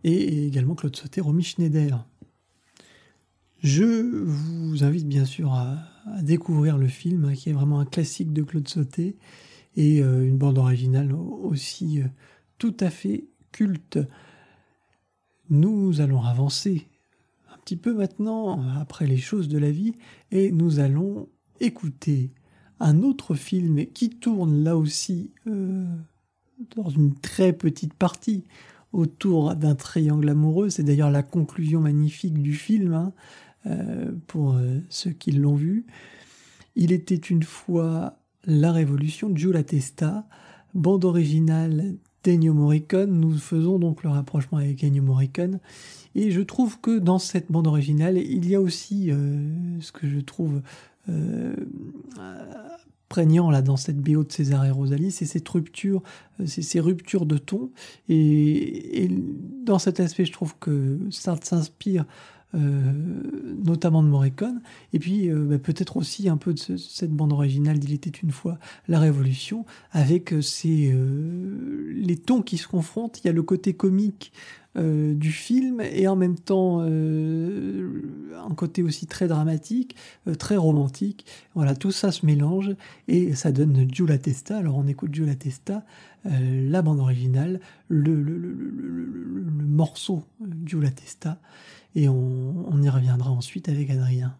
et également Claude Sauté, Romy Schneider. Je vous invite bien sûr à, découvrir le film, hein, qui est vraiment un classique de Claude Sauté, et euh, une bande originale aussi euh, tout à fait culte. Nous allons avancer petit peu maintenant après les choses de la vie et nous allons écouter un autre film qui tourne là aussi dans une très petite partie autour d'un triangle amoureux. C'est d'ailleurs la conclusion magnifique du film, hein, pour ceux qui l'ont vu. Il était une fois la Révolution, Giulia Testa, bande originale d'Ennio Morricone. Nous faisons donc le rapprochement avec Ennio Morricone. Et je trouve que dans cette bande originale, il y a aussi euh, ce que je trouve euh, prégnant là dans cette BO de César et Rosalie, c'est cette rupture, euh, c'est ces ruptures de ton. Et, et, dans cet aspect, je trouve que Sartre s'inspire euh, notamment de Morricone, et puis euh, bah, peut-être aussi un peu de cette bande originale d'Il était une fois la Révolution, avec euh, ces, les tons qui se confrontent. Il y a le côté comique du film et en même temps un côté aussi très dramatique, très romantique. Voilà, tout ça se mélange et ça donne Giulia Testa. Alors on écoute Giulia Testa, la bande originale, le, le, le, le morceau Giulia Testa et on, y reviendra ensuite avec Adrien.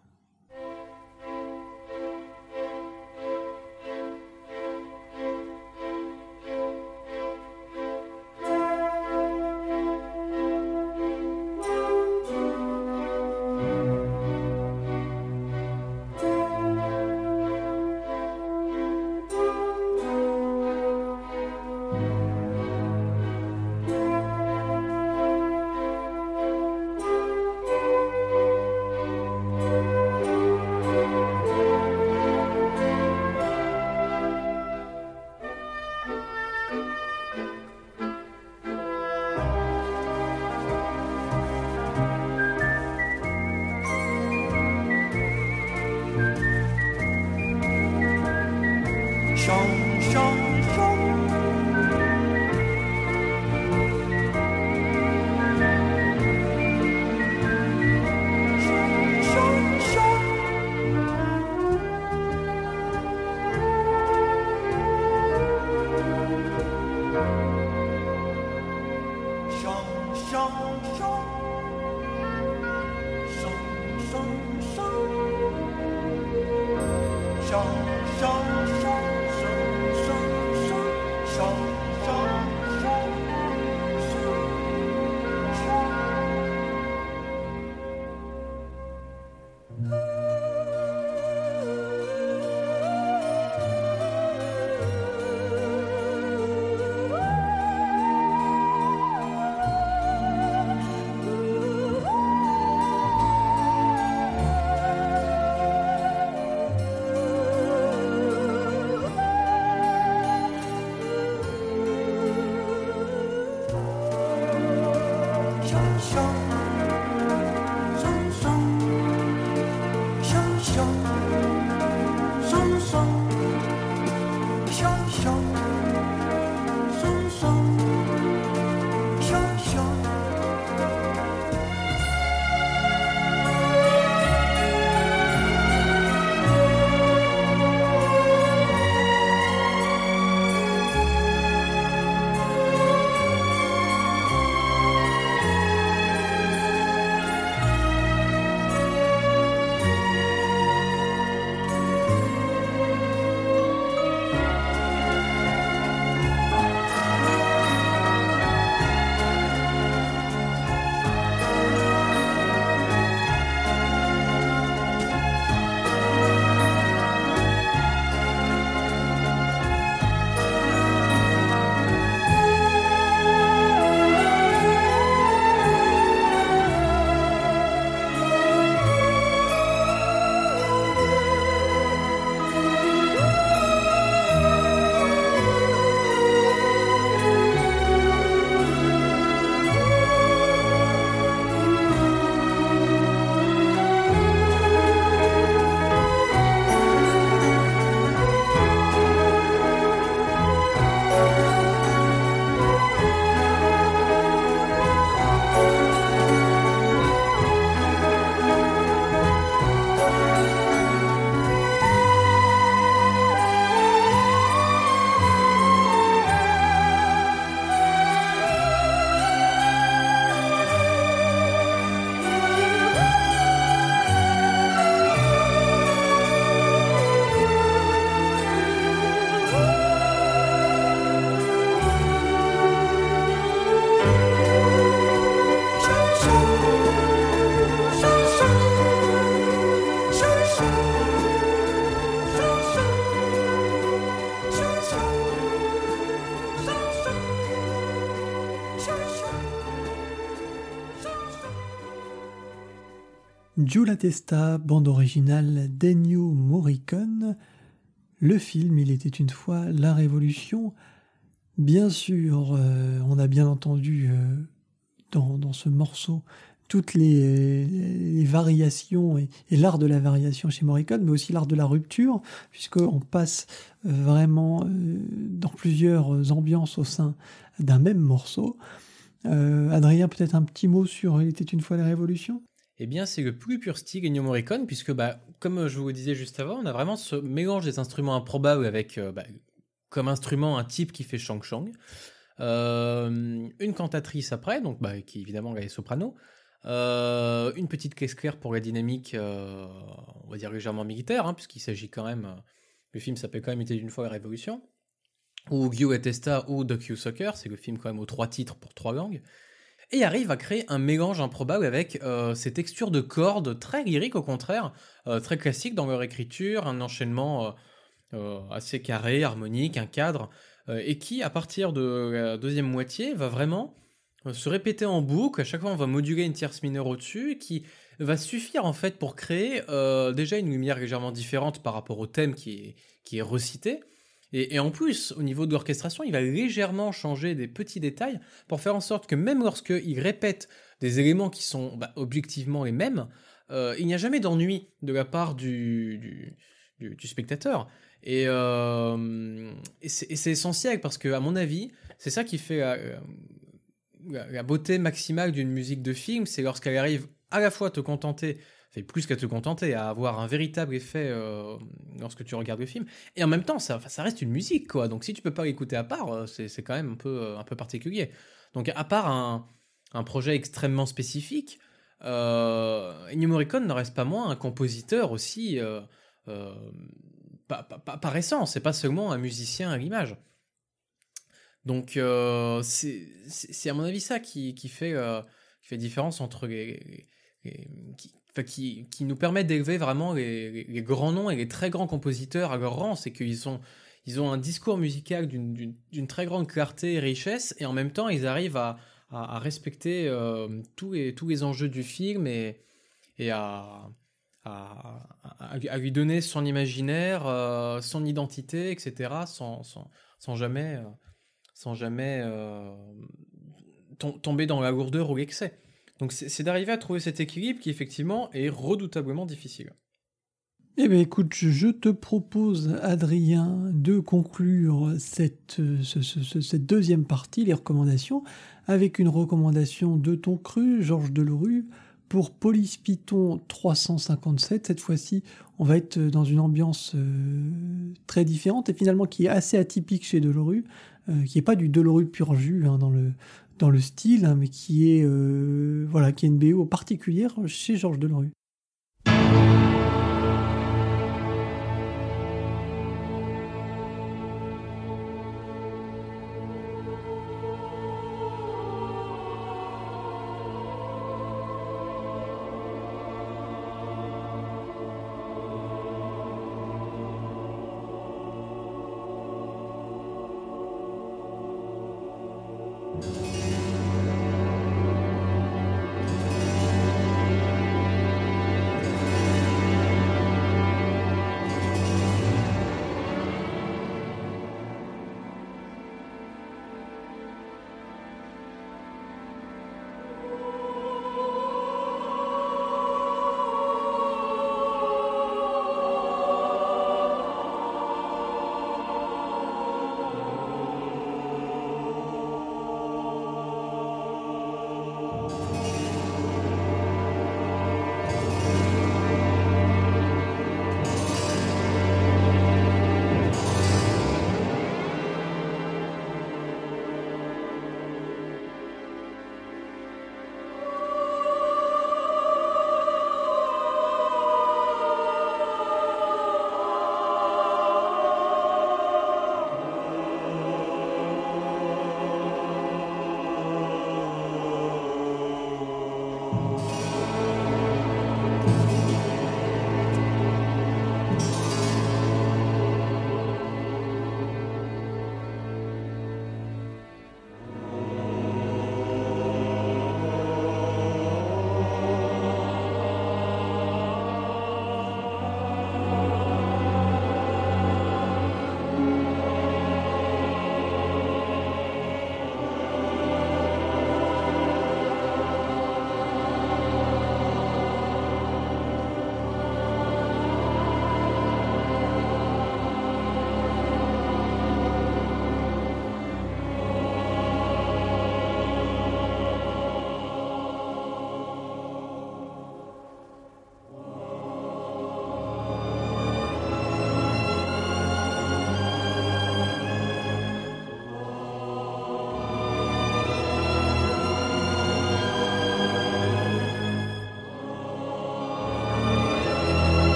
想 Giulia Testa, bande originale d'Ennio Morricone. Le film Il était une fois la Révolution. Bien sûr, euh, on a bien entendu euh, dans, ce morceau toutes les, variations et, l'art de la variation chez Morricone, mais aussi l'art de la rupture, puisqu'on passe euh, vraiment dans plusieurs ambiances au sein d'un même morceau. Adrien, peut-être un petit mot sur Il était une fois la Révolution? Eh bien, c'est le plus pur style Ennio Morricone, puisque, bah, comme je vous le disais juste avant, on a vraiment ce mélange des instruments improbables avec, euh, bah, comme instrument, un type qui fait Shang Shang, euh, une cantatrice après, donc, bah, qui évidemment est soprano, euh, une petite caisse claire pour la dynamique, on va dire légèrement militaire, hein, puisqu'il s'agit quand même, le film s'appelle quand même Été d'une fois la Révolution, ou Gyu et Testa ou Docu Soccer, c'est le film quand même aux trois titres pour trois langues et arrive à créer un mélange improbable avec euh, ces textures de cordes très lyriques au contraire, euh, très classiques dans leur écriture, un enchaînement euh, assez carré, harmonique, un cadre, et qui à partir de la deuxième moitié va vraiment se répéter en boucle, à chaque fois on va moduler une tierce mineure au-dessus, qui va suffire en fait pour créer déjà une lumière légèrement différente par rapport au thème qui est, qui est recité, et, en plus, au niveau de l'orchestration, il va légèrement changer des petits détails pour faire en sorte que même lorsqu'il répète des éléments qui sont bah, objectivement les mêmes, euh, il n'y a jamais d'ennui de la part du, spectateur. Et, euh, et c'est essentiel parce que, à mon avis, c'est ça qui fait la, la beauté maximale d'une musique de film, c'est lorsqu'elle arrive à la fois te contenter plus qu'à te contenter, à avoir un véritable effet euh, lorsque tu regardes le film. Et en même temps, ça, reste une musique, quoi. Donc si tu peux pas l'écouter à part, euh, c'est quand même un peu, euh, un peu particulier. Donc à part un, projet extrêmement spécifique, euh, Ennio Morricone ne reste pas moins un compositeur aussi par, par, par, essence, c'est pas seulement un musicien à l'image. Donc c'est à mon avis ça qui, fait, qui différence entre les, qui, nous permet d'élever vraiment les, grands noms et les très grands compositeurs à leur rang. C'est qu'ils ont, ils ont un discours musical d'une très grande clarté et richesse, et en même temps, ils arrivent à, respecter euh, tous, les, tous les enjeux du film et, à, lui donner son imaginaire, euh, son identité, etc., sans jamais, euh, sans jamais tomber dans la lourdeur ou l'excès. Donc c'est d'arriver à trouver cet équilibre qui effectivement est redoutablement difficile. Eh bien écoute, je te propose, Adrien, de conclure cette, deuxième partie, les recommandations, avec une recommandation de ton cru, Georges Delorue, pour Police Python 357. Cette fois-ci, on va être dans une ambiance euh, très différente et finalement qui est assez atypique chez Delorue, euh, qui n'est pas du Delorue pur jus hein, dans le dans le style, hein, mais qui est euh, voilà, qui est une BO particulière chez Georges Delerue.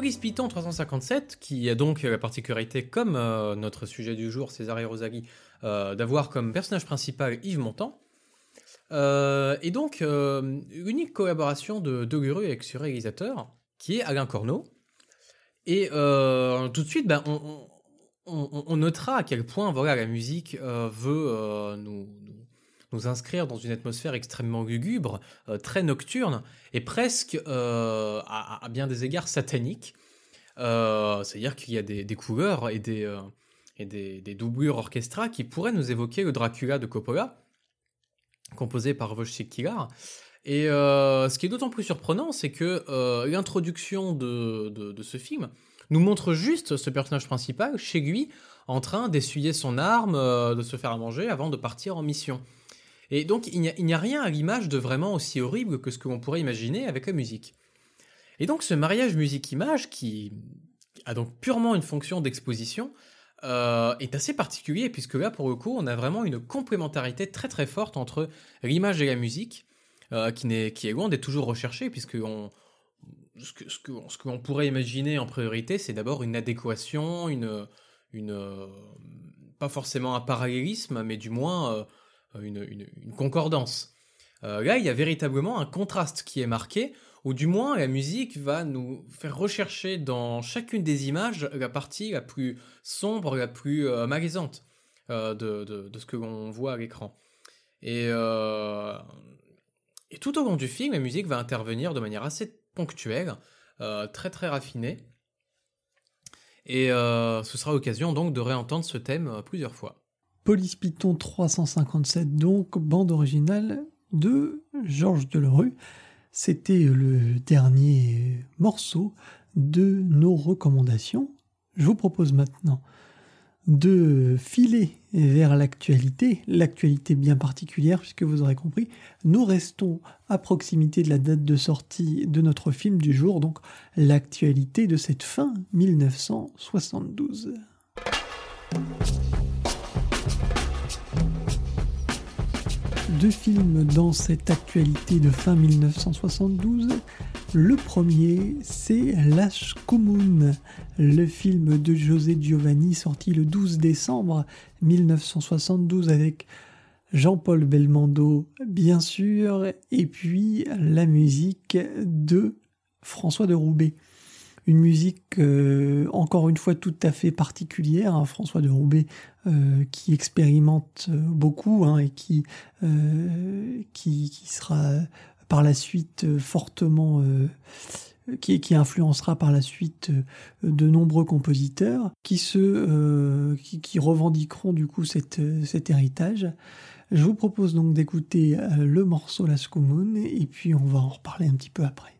Python 357, qui a donc la particularité, comme euh, notre sujet du jour, César et Rosalie, euh, d'avoir comme personnage principal Yves Montand. Euh, et donc, unique collaboration de Doguru avec ce réalisateur, qui est Alain Corneau. Et tout de suite, ben, on, notera à quel point voilà, la musique veut nous, nous inscrire dans une atmosphère extrêmement lugubre, euh, très nocturne, et presque euh, à, bien des égards satanique. Euh, c'est-à-dire qu'il y a des, couleurs et des, doublures orchestra qui pourraient nous évoquer le Dracula de Coppola, composé par Wojciech Kilar. Et ce qui est d'autant plus surprenant, c'est que l'introduction de, ce film nous montre juste ce personnage principal chez en train d'essuyer son arme, de se faire manger avant de partir en mission. Et donc, il n'y a, rien à l'image de vraiment aussi horrible que ce que l'on pourrait imaginer avec la musique. Et donc, ce mariage musique-image, qui a donc purement une fonction d'exposition, euh, est assez particulier, puisque là, pour le coup, on a vraiment une complémentarité très très forte entre l'image et la musique, euh, qui, est, qui est loin d'être toujours recherchée, puisque ce que, ce que, pourrait imaginer en priorité, c'est d'abord une adéquation, une, une, pas forcément un parallélisme, mais du moins euh, une, concordance. Euh, là, il y a véritablement un contraste qui est marqué, ou du moins la musique va nous faire rechercher dans chacune des images la partie la plus sombre, la plus euh, malaisante de, ce que l'on voit à l'écran. Et, tout au long du film, la musique va intervenir de manière assez ponctuelle, très très raffinée. Et ce sera l'occasion donc de réentendre ce thème plusieurs fois. Police Python 357, donc bande originale de Georges Delerue. C'était le dernier morceau de nos recommandations. Je vous propose maintenant de filer vers l'actualité, l'actualité bien particulière puisque vous aurez compris, nous restons à proximité de la date de sortie de notre film du jour, donc l'actualité de cette fin 1972. Deux films dans cette actualité de fin 1972. Le premier, c'est L'Ash Comune, le film de José Giovanni sorti le 12 décembre 1972 avec Jean-Paul Belmondo, bien sûr, et puis la musique de François de Roubaix une musique euh, encore une fois tout à fait particulière. Hein, François de Roubaix euh, qui expérimente euh, beaucoup hein, et qui, qui, sera par la suite fortement qui, influencera par la suite de nombreux compositeurs qui se qui, revendiqueront du coup cet héritage. Je vous propose donc d'écouter le morceau La Scumone et puis on va en reparler un petit peu après.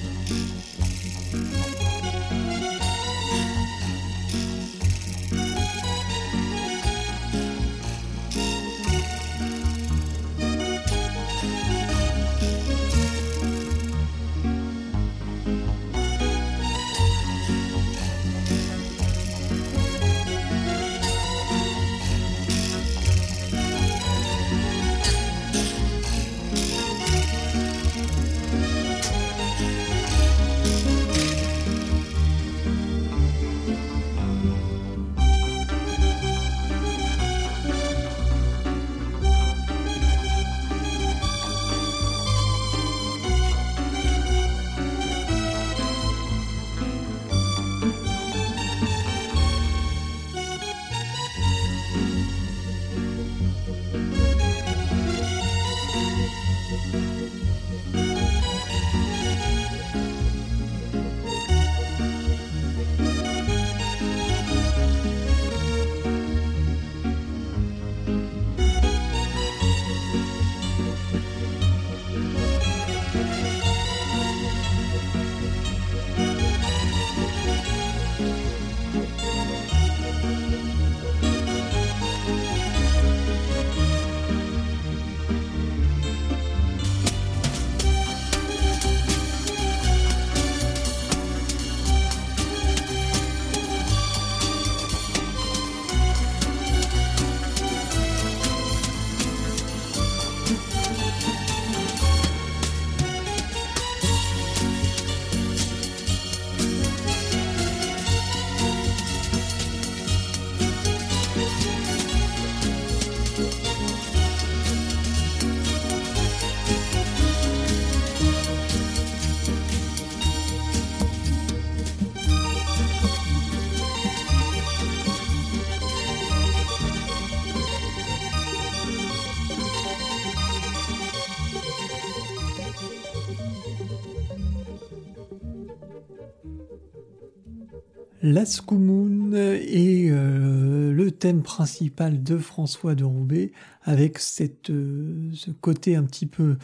Lascoumoun est euh, le thème principal de François de Roubaix, avec cette, euh, ce côté un petit peu,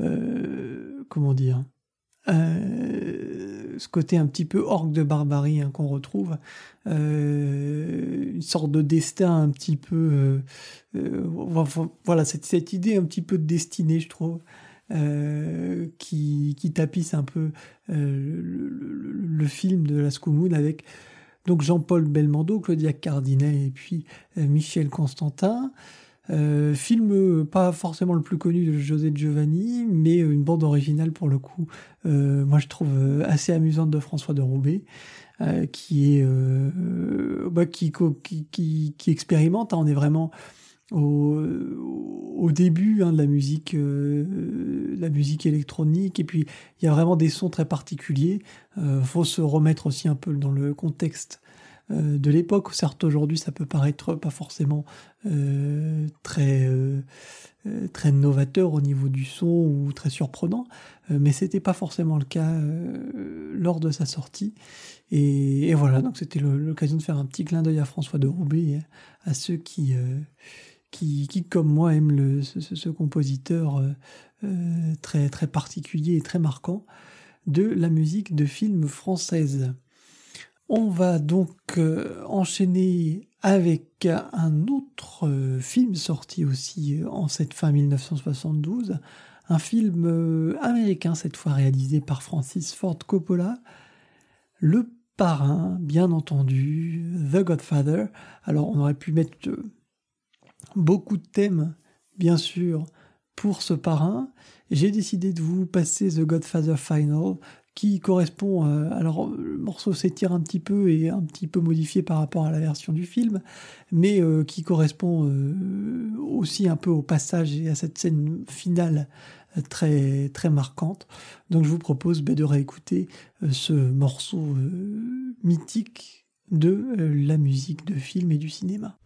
euh, comment dire, ce côté un petit peu orgue de barbarie hein, qu'on retrouve, une sorte de destin un petit peu, voilà, cette, cette, idée un petit peu de destinée, je trouve. qui, qui tapisse un peu le, film de la Scoumoun avec donc Jean-Paul Belmondo, Claudia Cardinet et puis euh, Michel Constantin. Euh, film euh, pas forcément le plus connu de José Giovanni, mais une bande originale pour le coup, moi je trouve assez amusante de François de Roubaix, qui est bah, qui, expérimente. Hein. on est vraiment au, début hein, de la musique, euh, la musique électronique, et puis il y a vraiment des sons très particuliers. Euh, faut se remettre aussi un peu dans le contexte euh, de l'époque. Certes, aujourd'hui, ça peut paraître pas forcément euh, très très novateur au niveau du son ou très surprenant, mais c'était pas forcément le cas lors de sa sortie. Et, et voilà, donc c'était l'occasion de faire un petit clin d'œil à François de Roubaix, à ceux qui qui, comme moi, aime ce, compositeur euh, euh, très, très particulier et très marquant de la musique de films française. On va donc euh, enchaîner avec un autre film sorti aussi en cette fin 1972, un film américain cette fois réalisé par Francis Ford Coppola, Le Parrain, bien entendu, The Godfather. Alors on aurait pu mettre beaucoup de thèmes, bien sûr, pour ce parrain. J'ai décidé de vous passer The Godfather Final, qui correspond. Euh, alors, le morceau s'étire un petit peu et un petit peu modifié par rapport à la version du film, mais euh, qui correspond euh, aussi un peu au passage et à cette scène finale très très marquante. Donc, je vous propose ben, de réécouter ce morceau mythique de la musique de film et du cinéma.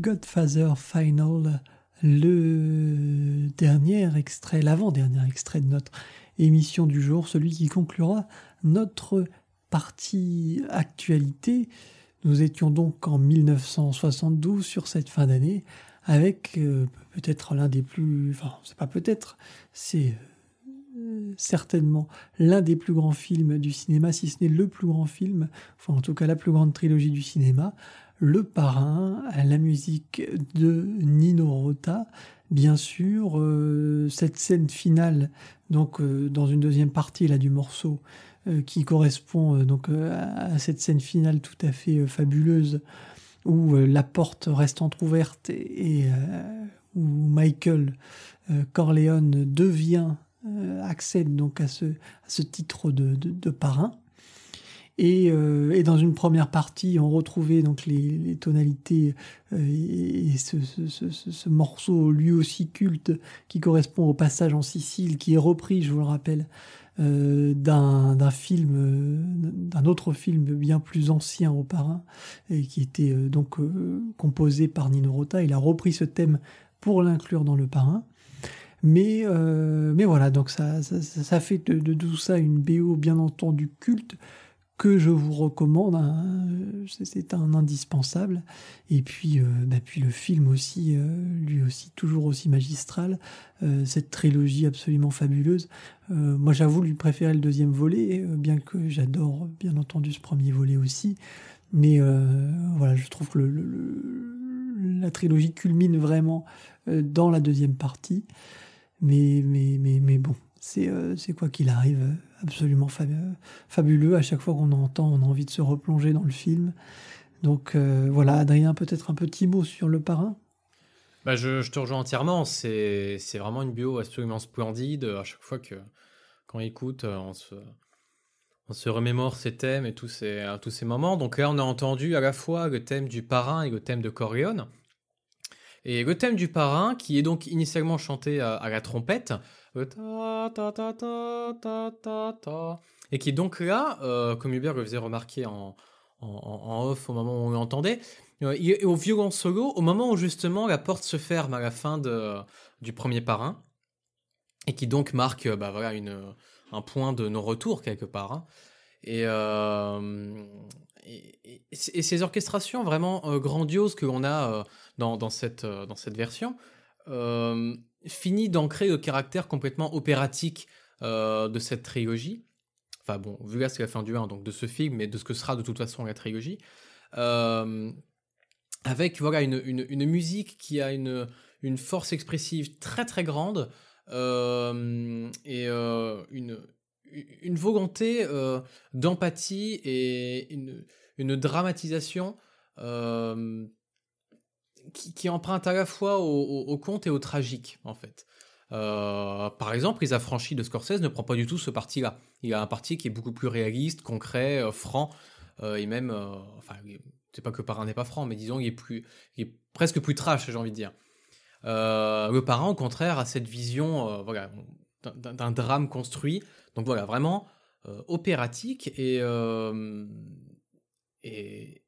Godfather Final, le dernier extrait, l'avant-dernier extrait de notre émission du jour, celui qui conclura notre partie actualité. Nous étions donc en 1972 sur cette fin d'année avec euh, peut-être l'un des plus, enfin c'est pas peut-être, c'est euh, certainement l'un des plus grands films du cinéma, si ce n'est le plus grand film, enfin en tout cas la plus grande trilogie du cinéma, Le Parrain, la musique de Nino Rota, bien sûr, euh, cette scène finale, donc dans une deuxième partie là du morceau, euh, qui correspond euh, donc euh, à cette scène finale tout à fait fabuleuse où la porte reste entr'ouverte et, où Michael Corleone devient accède donc à ce, à titre de, parrain. Et, et, dans une première partie, on retrouvait donc les, tonalités et ce, ce, ce, morceau lui aussi culte qui correspond au passage en Sicile, qui est repris, je vous le rappelle, euh, d'un film, euh, d'un autre film bien plus ancien au parrain, et qui était euh, donc composé par Nino Rota. Il a repris ce thème pour l'inclure dans le parrain. Mais, mais voilà, donc ça, ça, fait de, tout ça une BO bien entendu culte, que je vous recommande. Hein. C'est un indispensable. Et puis, euh, bah, le film aussi, euh, lui aussi, toujours aussi magistral. Euh, cette trilogie absolument fabuleuse. moi, j'avoue lui préférer le deuxième volet, bien que j'adore, bien entendu, ce premier volet aussi. Mais voilà, je trouve que la trilogie culmine vraiment dans la deuxième partie. Mais, mais, mais, mais bon, c'est quoi qu'il arrive absolument fabuleux. À chaque fois qu'on entend, on a envie de se replonger dans le film. Donc euh, voilà, Adrien, peut-être un petit mot sur le parrain? Bah je, te rejoins entièrement. C'est vraiment une bio absolument splendide. À chaque fois que quand on écoute, on se, on se remémore ces thèmes et tous ces, tous ces moments. Donc là, on a entendu à la fois le thème du parrain et le thème de Corleone. Et le thème du parrain, qui est donc initialement chanté à la trompette, et qui donc là, euh, comme Hubert le faisait remarquer en, en, off au moment où on l'entendait, euh, au violon solo au moment où justement la porte se ferme à la fin de, du premier parrain, et qui donc marque bah, voilà, une, un point de non-retour quelque part. Hein. Euh, et, et, ces orchestrations vraiment grandioses que l'on a dans, dans, cette, dans cette version, fini d'ancrer le caractère complètement opératique euh, de cette trilogie. Enfin bon, vu là c'est la fin du 1, donc de ce film, mais de ce que sera de toute façon la trilogie. Euh, avec voilà une, une, musique qui a une, une force expressive très très grande euh, et une, une volonté d'empathie et une, une dramatisation qui, emprunte à la fois au, conte et au tragique, en fait. Euh, par exemple, Les Affranchis de Scorsese ne prend pas du tout ce parti-là. Il a un parti qui est beaucoup plus réaliste, concret, euh, franc, euh, et même, enfin, c'est pas que Parrain n'est pas franc, mais disons, il est, plus, il est presque plus trash, j'ai envie de dire. le Parrain, au contraire, a cette vision voilà, d'un drame construit. Donc voilà, vraiment opératique et, et,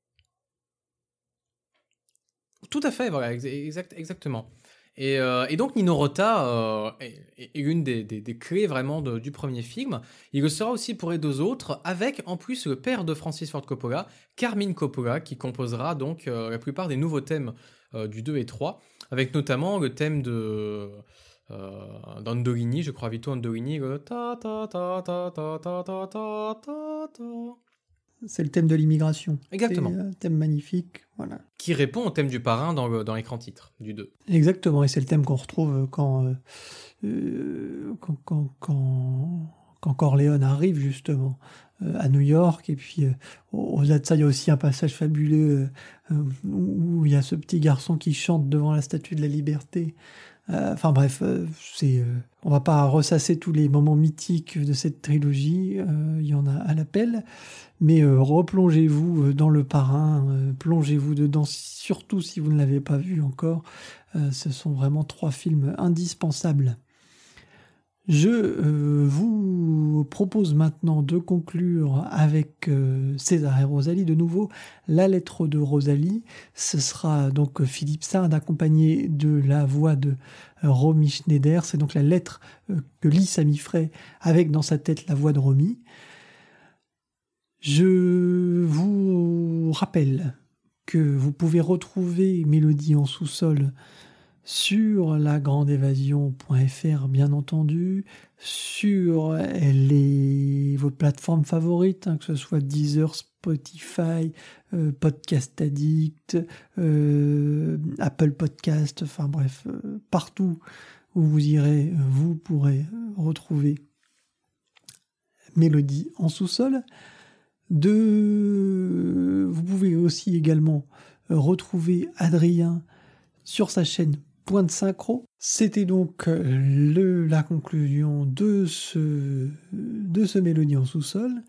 tout à fait, voilà, exact, exactement. Et, euh, donc Nino Rota euh, est, une des, des, clés vraiment du premier film. Il le sera aussi pour les deux autres, avec en plus le père de Francis Ford Coppola, Carmine Coppola, qui composera donc euh, la plupart des nouveaux thèmes du 2 et 3, avec notamment le thème de d'Andolini, je crois Vito Andolini, le ta ta ta ta ta ta ta ta ta c'est le thème de l'immigration. Exactement. un thème magnifique, voilà. Qui répond au thème du parrain dans, dans l'écran titre du 2. Exactement, et c'est le thème qu'on retrouve quand, euh, euh, quand, quand, quand, quand, Corleone arrive justement euh, à New York. Et puis, au-delà de ça, il y a aussi un passage fabuleux où il y a ce petit garçon qui chante devant la statue de la liberté. Enfin bref, c'est, on va pas ressasser tous les moments mythiques de cette trilogie, il y en a à l'appel, mais euh, replongez-vous euh, dans le parrain, euh, plongez-vous dedans, surtout si vous ne l'avez pas vu encore. ce sont vraiment trois films indispensables. Je euh, vous propose maintenant de conclure avec euh, César et Rosalie. De nouveau, la lettre de Rosalie. Ce sera donc Philippe Sard accompagné de la voix de euh, Romy Schneider. C'est donc la lettre que lit Frey avec dans sa tête la voix de Romy. Je vous rappelle que vous pouvez retrouver Mélodie en sous-sol sur la évasion.fr bien entendu, sur les, vos plateformes favorites, hein, que ce soit Deezer, Spotify, euh, Podcast Addict, euh, Apple Podcast, enfin bref, euh, partout où vous irez, vous pourrez retrouver Mélodie en sous-sol. De... Vous pouvez aussi également retrouver Adrien sur sa chaîne point de synchro. C'était donc euh, le, la conclusion de ce, de ce Mélodie en sous-sol.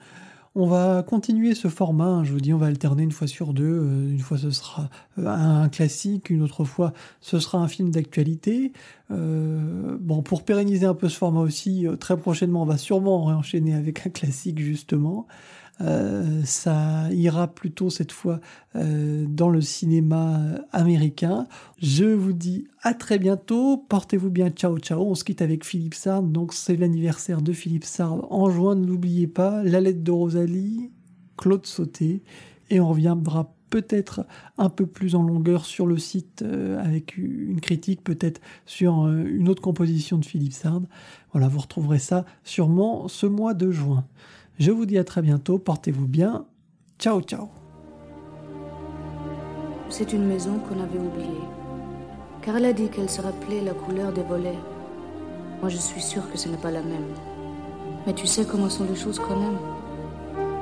On va continuer ce format, hein, je vous dis, on va alterner une fois sur deux. Euh, une fois ce sera euh, un classique, une autre fois ce sera un film d'actualité. bon, pour pérenniser un peu ce format aussi, très prochainement, on va sûrement réenchaîner avec un classique justement. Euh, ça ira plutôt cette fois euh, dans le cinéma américain. Je vous dis à très bientôt. Portez-vous bien. Ciao, ciao. On se quitte avec Philippe Sard. Donc, c'est l'anniversaire de Philippe Sard en juin. N'oubliez pas la lettre de Rosalie, Claude Sauté. Et on reviendra peut-être un peu plus en longueur sur le site euh, avec une critique, peut-être sur une autre composition de Philippe Sard. Voilà, vous retrouverez ça sûrement ce mois de juin. Je vous dis à très bientôt, portez-vous bien. Ciao, ciao. C'est une maison qu'on avait oubliée. Car elle a dit qu'elle se rappelait la couleur des volets. Moi, je suis sûre que ce n'est pas la même. Mais tu sais comment sont les choses quand même.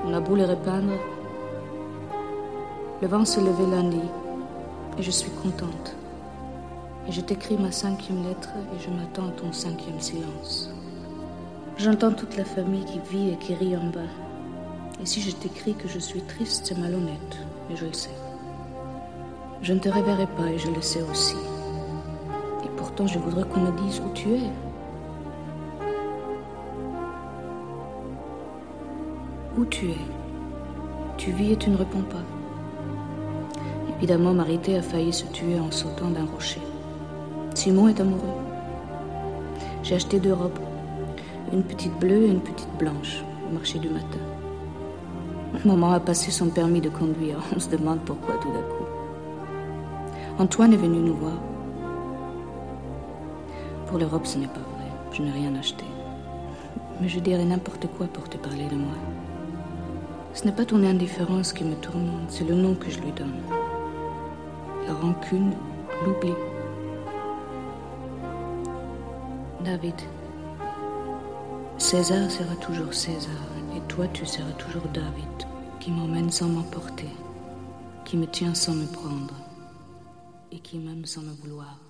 On a beau les repeindre. Le vent se levait lundi et je suis contente. Et je t'écris ma cinquième lettre et je m'attends à ton cinquième silence. J'entends toute la famille qui vit et qui rit en bas. Et si je t'écris que je suis triste, c'est malhonnête, mais je le sais. Je ne te reverrai pas et je le sais aussi. Et pourtant, je voudrais qu'on me dise où tu es. Où tu es? Tu vis et tu ne réponds pas. Évidemment, Marité a failli se tuer en sautant d'un rocher. Simon est amoureux. J'ai acheté deux robes une petite bleue et une petite blanche au marché du matin. Maman a passé son permis de conduire. On se demande pourquoi tout d'un coup. Antoine est venu nous voir. Pour l'Europe, ce n'est pas vrai. Je n'ai rien acheté. Mais je dirais n'importe quoi pour te parler de moi. Ce n'est pas ton indifférence qui me tourmente, c'est le nom que je lui donne. La rancune, l'oubli. David, César sera toujours César, et toi tu seras toujours David, qui m'emmène sans m'emporter, qui me tient sans me prendre, et qui m'aime sans me vouloir.